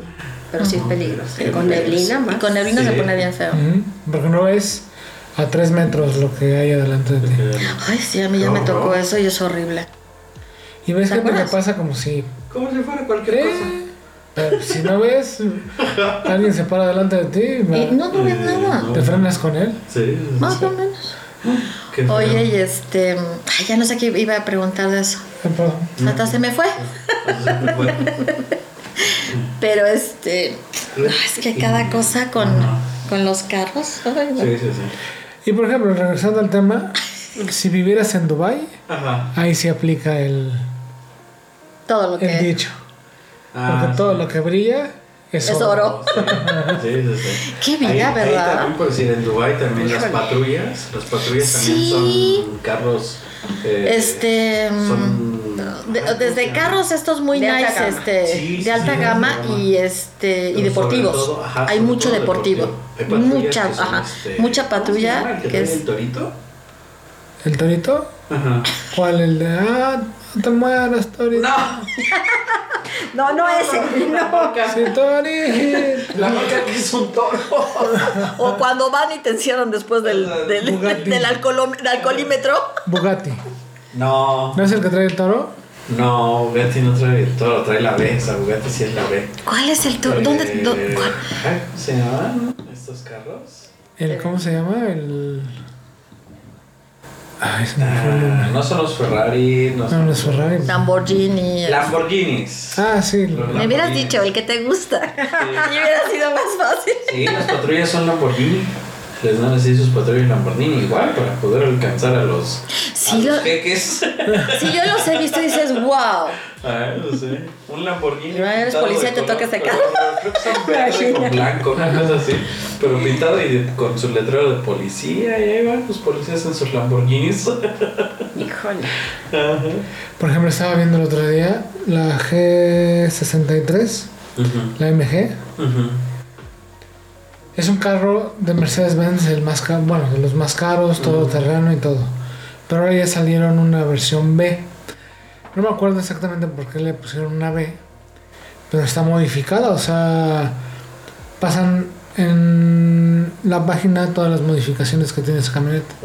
Pero sí es peligroso. Y con neblina más. Y con neblina Sí. se pone bien feo. Porque no ves a tres metros lo que hay adelante de ti. Ay, sí, a mí ya me tocó no. eso y es horrible. Y ves ¿Te gente que acuerdas? pasa como si... Como si fuera cualquier cosa. Pero si no ves, alguien se para delante de ti y me- Y no, no ves Eh, nada. te frenas con él. Sí, Más sí. o menos. Oye, y este. ay, ya no sé qué iba a preguntar de eso. Perdón. Hasta se me fue. Pero este. es que cada cosa con, con los carros. ay, no. Sí, sí, sí. Y por ejemplo, regresando al tema, si vivieras en Dubai, Ajá. ahí sí aplica el, Todo lo el que. dicho. Ah, Porque todo sí. lo que brilla es, Es oro. Sí, sí, sí. Qué vida, Ahí- ahí ¿verdad? también puedes ir en Dubai también las patrullas. Las patrullas también Sí. son carros. eh, Este. mm, Son. de- ay, ¿cómo desde carros estos muy De nice, este, Sí, de alta sí, gama y este y deportivos. sobre todo, ajá, Hay mucho deportivo, Hay mucha, que son, ajá, este, mucha ¿cómo se patrulla llama el que es el torito. ¿El torito? Ajá. ¿Cuál? El de, ah, no te mueras, torito. No, No, no ese. No. Sí, torito. la marca que es un toro. o cuando van y te encierran después del, del, del del alcoholímetro. Bugatti. No, ¿No es el que trae el toro? no, Bugatti no trae el toro, trae la B. Esa Bugatti sí es la B. ¿Cuál es el toro? ¿Dónde? Eh, dó- cuál? ay, ¿Cómo se llaman estos carros? El, ¿Cómo se llama? El... Ay, se me Ah, no son los Ferrari, no No, son los Ferrari. Lamborghini. Lamborghinis. Ah, sí. Me hubieras dicho el que te gusta. Y hubiera sido más fácil. Sí, las patrullas son Lamborghini. Les dan así sus patrullas Lamborghini igual para poder alcanzar a los, Sí, a los lo- jeques. Si yo los he visto y dices, wow. Ah, no sé. Un Lamborghini. Va, eres policía te color- toca ese color- carro. Creo que son verde con blanco, una cosa así. Pero pintado y de- con su letrero de policía. Y ahí van los policías en sus Lamborghinis. Híjole. Ajá. Por ejemplo, estaba viendo el otro día la G63, Ujú, la MG. ujú. Es un carro de Mercedes-Benz, el más caro, bueno, de los más caros, todo terreno y todo. Pero ahora ya salieron una versión B. No me acuerdo exactamente por qué le pusieron una B, pero está modificada, o sea, pasan en la página todas las modificaciones que tiene esa camioneta.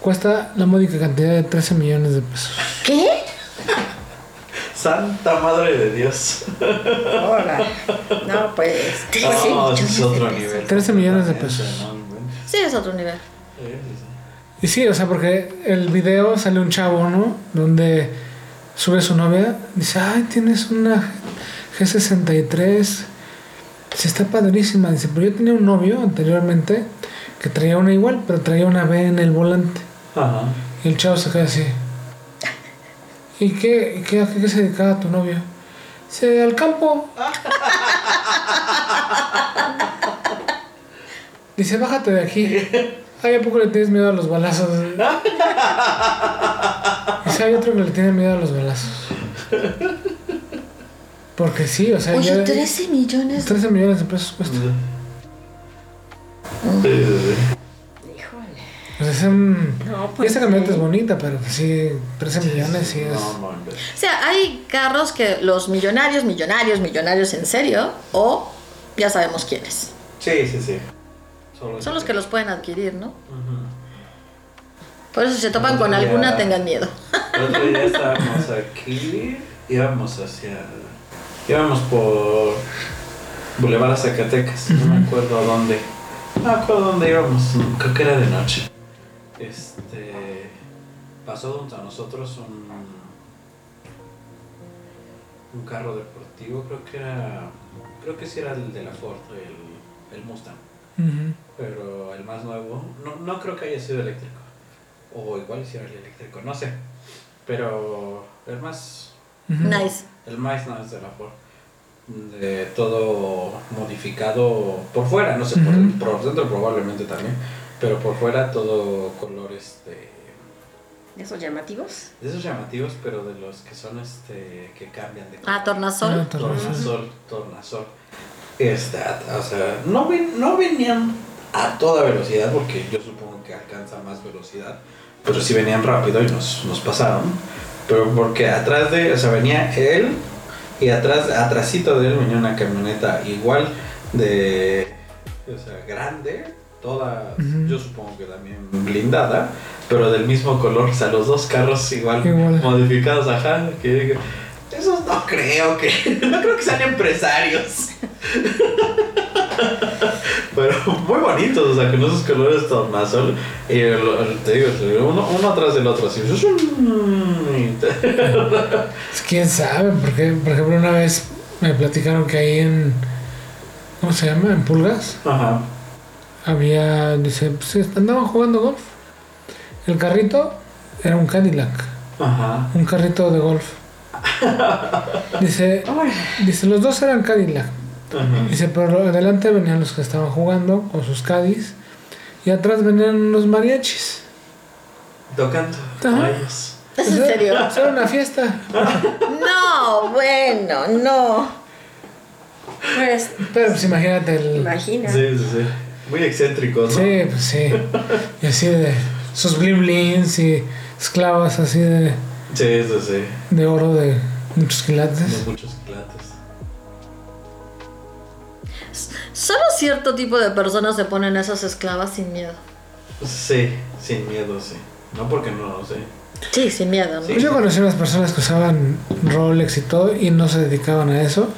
Cuesta la módica cantidad de 13 millones de pesos. ¿Qué? Santa madre de Dios. Ahora. No, pues. No, Sí, ese es otro nivel. 13 millones de pesos. Sí, es otro nivel. Sí, sí, sí. Y sí, o sea, porque el video sale un chavo, ¿no? Donde sube su novia, dice, ay, tienes una G63, sí está padrísima. Dice, pero yo tenía un novio anteriormente que traía una igual, pero traía una B en el volante. Ajá. Y el chavo se queda así. ¿Y qué, qué, a qué se dedicaba tu novio? Dice, al campo. Dice, bájate de aquí. Ay, ¿a poco le tienes miedo a los balazos? Dice, hay otro que le tiene miedo a los balazos. Porque sí, o sea, Oye, ya 13 millones. 13 millones de pesos cuesta. Sí, sí, sí. Híjole. O sea, es un... No, pues. esta camioneta sí. es bonita, pero que sí, 13 millones sí es... No. O sea, hay carros que los millonarios, millonarios, millonarios en serio, o ya sabemos quiénes. Sí, sí, sí. Solo Son los que los pueden adquirir, ¿no? Por eso si se topan con Ya. alguna, tengan miedo. El otro día estábamos aquí, íbamos hacia. íbamos por Boulevard a Zacatecas, no me acuerdo a dónde. No me acuerdo a dónde íbamos, creo que era de noche. Este. Pasó junto a nosotros un. un carro deportivo, creo que era. creo que sí era el de la Ford, el, el Mustang. Pero el más nuevo, no, no creo que haya sido eléctrico. O igual si era el eléctrico, no sé. Pero el más. Nice. el más nice de la Ford. De todo modificado por fuera, no sé, por dentro probablemente también. Pero por fuera todo color este. ¿De esos llamativos? De esos llamativos, pero de los que son este. que cambian de Ah, Ah, tornasol. tornasol. Tornasol, tornasol. Este, o sea, no, ven- no venían a toda velocidad, porque yo supongo que alcanza más velocidad, pero sí venían rápido y nos, nos pasaron. Pero porque atrás de, o sea, venía él y atrás, atrásito de él venía una camioneta igual de, o sea, grande, toda, yo supongo que también blindada, pero del mismo color, o sea, los dos carros igual, Igual. modificados, ajá, que, que- esos no creo que. No creo que sean empresarios. Pero muy bonitos, o sea, con esos colores tan más. Y el- el- te digo, uno, uno atrás del otro, así. Pues, ¿Quién sabe? Porque, por ejemplo, una vez me platicaron que ahí en... ¿Cómo se llama? En Pulgas. Ajá. Había... Dice, pues andaban jugando golf. El carrito era un Cadillac. Ajá. Un carrito de golf. Dice, dice, los dos eran Cadillac. Ajá. Dice, pero adelante venían los que estaban jugando con sus Cadis. Y atrás venían los mariachis. Tocando. Ajá. Ay, Dios. ¿Es en serio? Era una fiesta. No, bueno, no. Pues, Pero pues imagínate el... imagina. Sí, sí, sí. Muy excéntricos, ¿no? Sí, pues sí. Y así de sus bling blings y esclavas así de, Sí, sí, sí. de oro de muchos quilates. De muchos clates. Solo cierto tipo de personas se ponen esas esclavas sin miedo. Sí, sin miedo, sí. No porque no lo sé. Sí, sin miedo, ¿no? Sí. Pues yo conocí unas personas que usaban Rolex y todo y no se dedicaban a eso.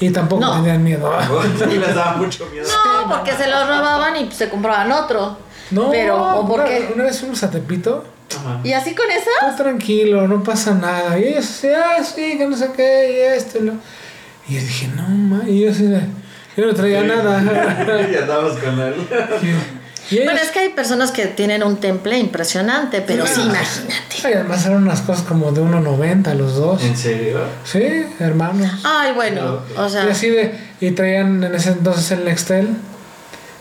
Y tampoco No. tenían miedo. Sí, les daba mucho miedo. No, porque se los robaban y se compraban otro. No, Pero, ¿o por una, qué? una vez fuimos a Tepito. Ajá. ¿Y así con esa? Todo tranquilo, no pasa nada. Y ellos así, ah, sí, que no sé qué, y esto y lo. Y yo dije, no, ma. Y yo así yo no traía nada. y andabas con él. Y, y ellos, Bueno, es que hay personas que tienen un temple impresionante, pero sí, imagínate. Ay, además eran unas cosas como de 1.90 los dos. ¿En serio? Sí, hermanos. Ay, bueno, o sea, y así de, y traían en ese entonces el Nextel,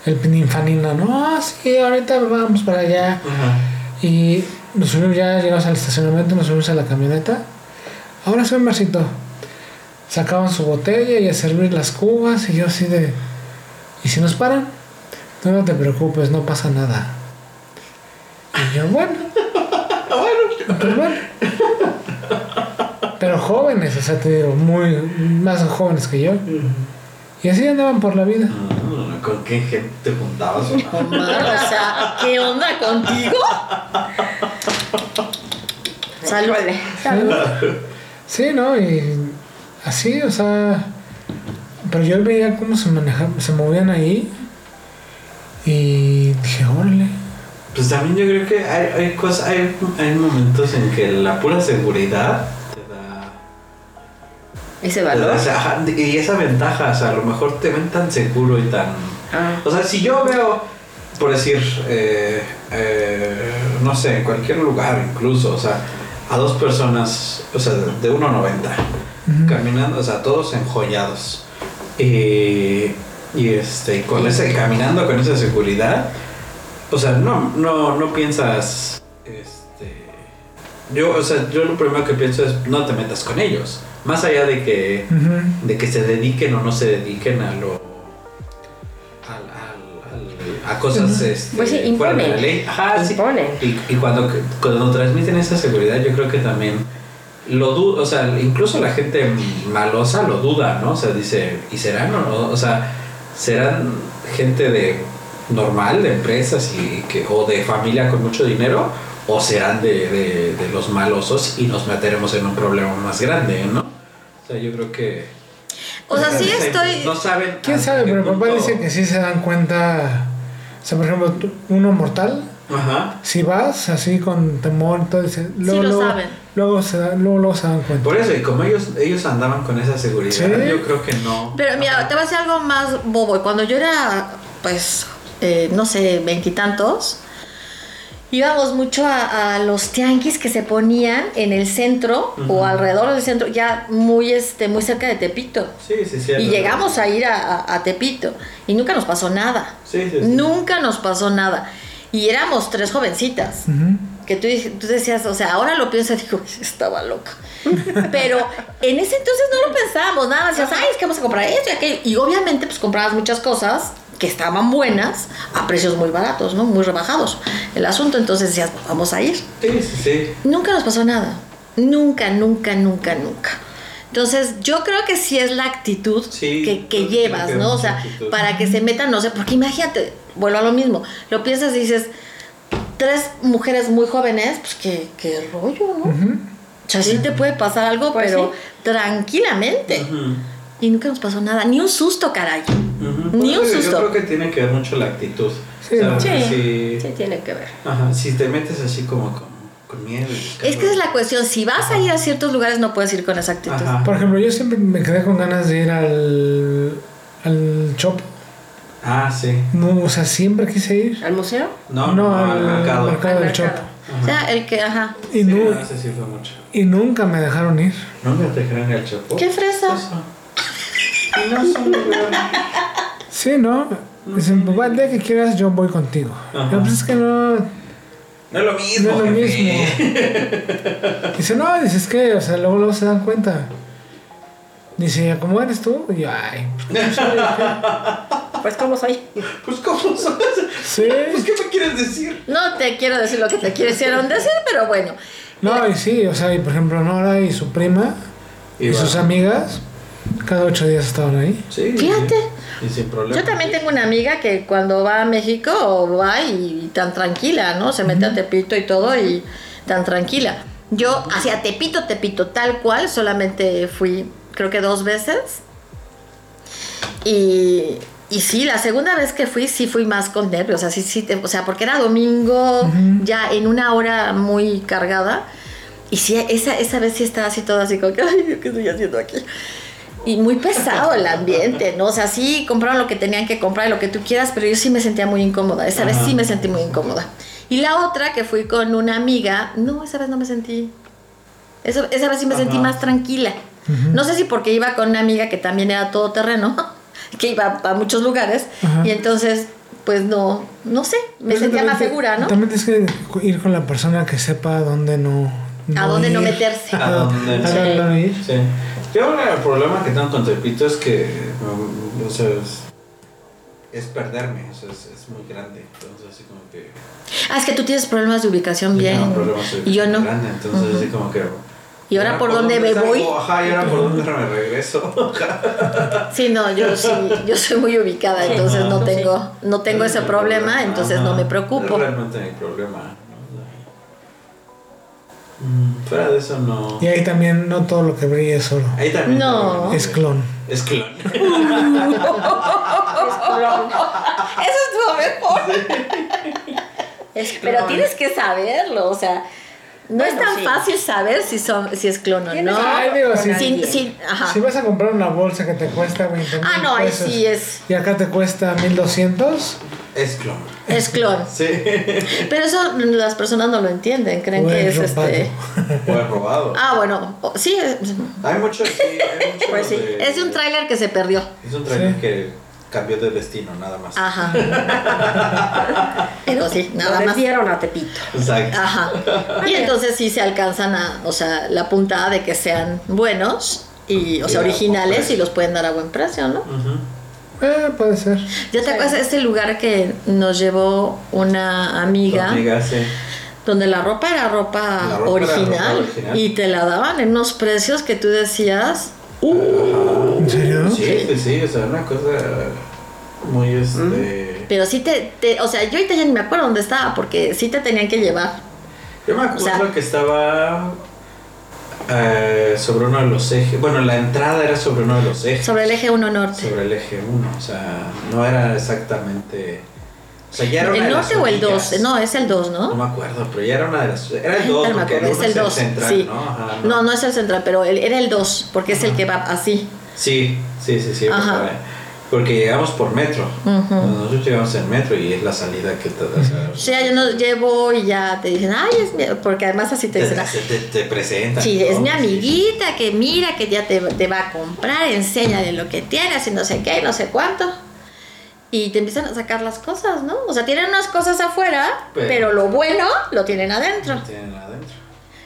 el Pininfanina, no, ah, sí, ahorita vamos para allá. Ajá. Y nos subimos ya, llegamos al estacionamiento, nos subimos a la camioneta. Ahora sí, un vasito. Sacaban su botella y a servir las cubas, y yo así de, ¿y si nos paran? No te preocupes, no pasa nada. Y yo, bueno. Pues bueno. Pero jóvenes, o sea, te digo, muy más jóvenes que yo. Y así andaban por la vida. Ah, ¿Con qué gente te juntabas? Omar, o sea, ¿qué onda contigo? Salud. Híjole. Sí, ¿no? Y así, o sea. Pero yo veía cómo se manejaban, se movían ahí. Y dije, órale. Pues también yo creo que hay, hay cosas, hay, hay momentos en que la pura seguridad te da, Ese da valor. esa- y esa ventaja, o sea, a lo mejor te ven tan seguro y tan... Ah. O sea, si yo veo, por decir, eh, eh, no sé, en cualquier lugar incluso, o sea, a dos personas, o sea, de 1,90, caminando, o sea, todos enjollados. Y, y este, con ese, caminando con esa seguridad, o sea, no, no, no piensas, este, yo, o sea, yo lo primero que pienso es no te metas con ellos, más allá de que de que se dediquen o no se dediquen a lo a cosas este, Pues sí, fuera de la ley. Ajá, sí. Y, y cuando, cuando transmiten esa seguridad yo creo que también lo duda o sea incluso la gente malosa lo duda no o sea dice y serán o no o sea serán gente de normal de empresas y que o de familia con mucho dinero o serán de, de, de los malosos y nos meteremos en un problema más grande no o sea yo creo que O sea, sí estoy. no saben ¿Quién sabe? Pero papá dice que sí se dan cuenta. O sea, por ejemplo, tú- uno mortal, ajá si vas así con temor dice, luego, lo luego, saben. Luego, se luego, luego se dan cuenta. Por eso, y como ellos, ellos andaban con esa seguridad, Sí. yo creo que no. Pero mira, te voy a decir algo más bobo. Cuando yo era, pues, eh, no sé, veintitantos, íbamos mucho a, a los tianguis que se ponían en el centro o alrededor del centro, ya muy, este, muy cerca de Tepito. Sí, sí, sí. Y llegamos a ir a, a- a Tepito y nunca nos pasó nada. Sí, sí, sí. Nunca nos pasó nada. Y éramos tres jovencitas. Que tú, tú decías, o sea, ahora lo pienso y digo, estaba loca. Pero en ese entonces no lo pensábamos, nada, decías, ay, es que vamos a comprar esto y aquello. Y obviamente, pues comprabas muchas cosas que estaban buenas a precios muy baratos, ¿no? Muy rebajados. El asunto, entonces decías, vamos a ir. Sí, sí, sí. Nunca nos pasó nada. Nunca, nunca, nunca, nunca. Entonces, yo creo que sí es la actitud Sí, que, que llevas, ¿no? O sea, actitud. para que se metan, no sé, porque imagínate, vuelvo a lo mismo, lo piensas y dices, tres mujeres muy jóvenes, pues qué, qué rollo, ¿no? O sea, sí te puede pasar algo, Pues pero tranquilamente. Y nunca nos pasó nada, ni un susto, caray. Ni un susto. Yo creo que tiene que ver mucho la actitud. Sí. Sí, Si, sí tiene que ver. ajá, si te metes así como con, con miedo. Es que es la cuestión, si vas a ir a ciertos lugares no puedes ir con esa actitud. Ajá. Por ejemplo, yo siempre me quedé con ganas de ir al, al shop. Ah, sí. No, o sea, siempre quise ir. ¿Al museo? No, no, al mercado. mercado Al del shop. mercado. O sea, el que, ajá. Y, Sí, no, ese sí fue mucho. y nunca me dejaron ir. ¿Nunca te dejaron el chapo? ¿Qué fresa? No son. Sí, ¿no? Dicen, pues, el día que quieras yo voy contigo. Ajá. Pero pues es que no, No es lo mismo. no es lo mismo. Dice, no, dice, es que, o sea, luego, luego se dan cuenta. Dice, ¿cómo eres tú? Y yo, ay, pues, ¿cómo soy? Pues, ¿cómo soy? Pues. Sí. Pues, ¿qué me quieres decir? No te quiero decir lo que te quisieron decir, pero bueno. No, y sí, o sea, y por ejemplo, Nora y su prima y, sus amigas, cada ocho días estaban ahí. Sí. Fíjate. Y sin problema. Yo también tengo una amiga que cuando va a México va y, tan tranquila, ¿no? Se mete a Tepito y todo y tan tranquila. Yo hacia Tepito, Tepito, tal cual, solamente fui creo que dos veces. Y, y sí, la segunda vez que fui, sí fui más con nervios. Así, sí, te- o sea, porque era domingo, ya en una hora muy cargada. Y sí, esa, esa vez sí estaba así todo así como que, ay, ¿qué estoy haciendo aquí? Y muy pesado el ambiente, ¿no? O sea, sí compraron lo que tenían que comprar, lo que tú quieras, pero yo sí me sentía muy incómoda. Esa vez sí me sentí muy incómoda. Y la otra que fui con una amiga, no, esa vez no me sentí. Esa, esa vez sí me sentí más tranquila. No sé si porque iba con una amiga que también era todoterreno, que iba a muchos lugares, Ajá. y entonces, pues no, no sé, me Pero sentía más segura, ¿no? También tienes que ir con la persona que sepa dónde no. A dónde no ir. meterse. A dónde no. dónde no ir. Sí. Yo el problema que tengo con Tepito es que, um, o sea, es, es perderme, o sea, es, es muy grande. Entonces, así como que. Ah, es que tú tienes problemas de ubicación yo bien. tengo problemas de Y yo no. Grande, entonces, así como que. ¿Y ahora por dónde me voy? Ajá, y ahora por dónde me regreso. Sí, no, yo sí, yo soy muy ubicada, entonces no tengo, no tengo ese problema, entonces no me Es preocupo. realmente mi problema. Mm, Fuera de eso, no. Y ahí también no todo lo que brilla es oro. Ahí también. No. Es clon. Es clon. Eso estuvo mejor. Pero tienes que saberlo, o sea, no es tan sí. fácil saber si son, si es clon o no. Ay, digo, ajá. Si vas a comprar una bolsa que te cuesta 20 Ah, no, ahí sí es, Y acá te cuesta 1200. Es clon. es clon. Sí. Pero eso las personas no lo entienden, creen o que es robado. este. O es robado. Ah, bueno, sí, es, Hay mucho, sí, hay mucho pues sí, de- es de un tráiler que se perdió. Es un trailer Sí. que cambió de destino, nada más. Ajá. Pero sí, nada Lo más. desviaron a Tepito. Exacto. Ajá. Y entonces sí se alcanzan a, o sea, la puntada de que sean buenos y, o sea, originales y los pueden dar a buen precio, ¿no? Ujú. Eh, puede ser. ¿Ya te acuerdas de este lugar que nos llevó una amiga, Amiga, sí. donde la ropa era ropa, La ropa era original, ropa original. y te la daban en unos precios que tú decías, uh. ¿En serio? Sí, sí, sí, o sea, una cosa muy este. pero sí te, te- o sea, yo ahorita ya ni me acuerdo dónde estaba porque sí te tenían que llevar. Yo me acuerdo sea- que estaba eh, sobre uno de los ejes. Bueno, la entrada era sobre uno de los ejes. Sobre el eje 1 norte. sobre el eje 1, o sea, no era exactamente. O sea, ya era ¿El norte o el 2? orillas. No, es el 2, No ¿no? me acuerdo, pero ya era una de las. Era el Ay, 2, no porque acuerdo, el es el 2, central, sí. ¿no? Ajá, No, no es el central, pero el- era el 2, porque es el que va así. Sí, sí, sí, sí. Ajá. porque- llegamos por metro. Nosotros llegamos en metro y es la salida que te da. o sea, yo no llevo y ya te dicen, ay, es mi... Porque además así te dicen, te, te presentan. sí, ¿no? es mi Sí. amiguita que mira que ya te, te va a comprar, enséñale lo que tienes y no sé qué y no sé cuánto. Y te empiezan a sacar las cosas, ¿no? O sea, tienen unas cosas afuera, Pero- pero, lo bueno lo tienen adentro. No tienen adentro.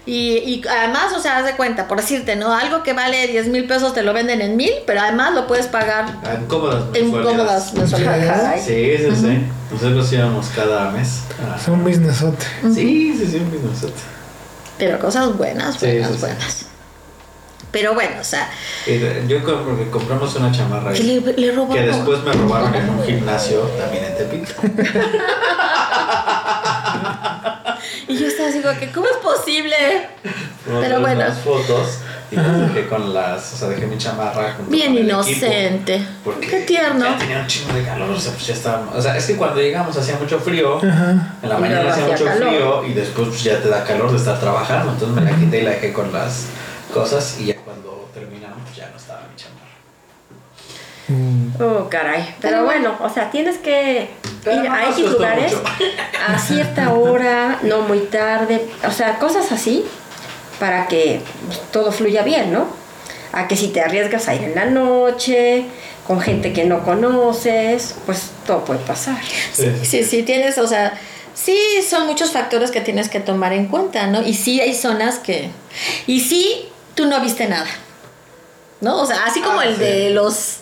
Y, y además, o sea, haz de cuenta, por decirte, ¿no? Algo que vale 10 mil pesos te lo venden en mil, pero además lo puedes pagar Ah, En cómodas en mensualidades. cómodas mensualidades. Sí, sí, sí. Nosotros íbamos cada mes. Es un businessote. Sí, sí, sí, un business. Pero cosas buenas, Sí, buenas, sí. buenas. Pero bueno, o sea, Y de- Yo porque compramos una chamarra que ahí, le, le robaron. que después me robaron en un gimnasio también en Tepito. Y yo estaba así como que, ¿cómo es posible? Pero bueno. Unas fotos y las dejé con las. O sea, dejé mi chamarra. junto Bien con inocente. porque Qué tierno. Ya tenía un chingo de calor, o sea, pues ya estábamos. O sea, es que cuando llegamos hacía mucho frío. Ajá. En la Y mañana hacía mucho calor. frío y después pues, ya te da calor de estar trabajando. Entonces me la quité y la dejé con las cosas y ya cuando terminamos ya no estaba mi chamarra. Mm. Oh, caray. Pero bueno, o sea, tienes que Pero ir no a X lugares mucho. a cierta hora, no muy tarde, o sea, cosas así para que todo fluya bien, ¿no? A que si te arriesgas a ir en la noche, con gente que no conoces, pues todo puede pasar. Sí, sí, sí, tienes, o sea, sí son muchos factores que tienes que tomar en cuenta, ¿no? Y sí hay zonas que... Y sí, tú no viste nada, ¿no? O sea, así como Ah, el sí. de los...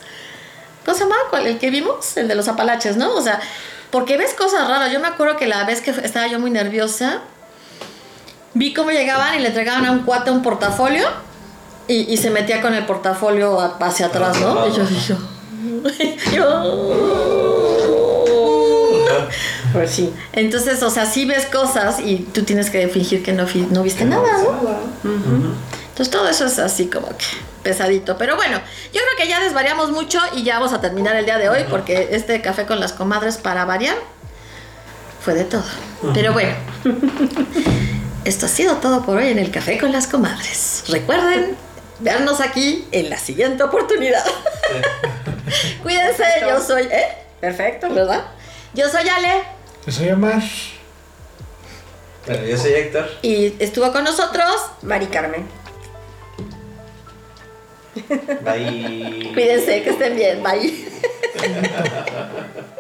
¿Cómo se llama? El que vimos, el de los Apalaches, ¿no? O sea, porque ves cosas raras. Yo me acuerdo que la vez que estaba yo muy nerviosa, vi cómo llegaban y le entregaban a un cuate un portafolio y, y se metía con el portafolio hacia atrás, ¿no? Y yo dije... yo- Pues sí. Entonces, o sea, sí ves cosas y tú tienes que fingir que no, viste nada, ¿no? Entonces todo eso es así como que pesadito. Pero bueno, yo creo que ya desvariamos mucho y ya vamos a terminar el día de hoy porque este café con las comadres para variar fue de todo. Pero bueno, esto ha sido todo por hoy en el café con las comadres. Recuerden vernos aquí en la siguiente oportunidad. Cuídense, yo soy, ¿eh? Perfecto. ¿Verdad? Yo soy Ale Yo soy Omar. Bueno, yo soy Héctor. y estuvo con nosotros. Mari Carmen. Bye. Cuídense, que estén bien. Bye.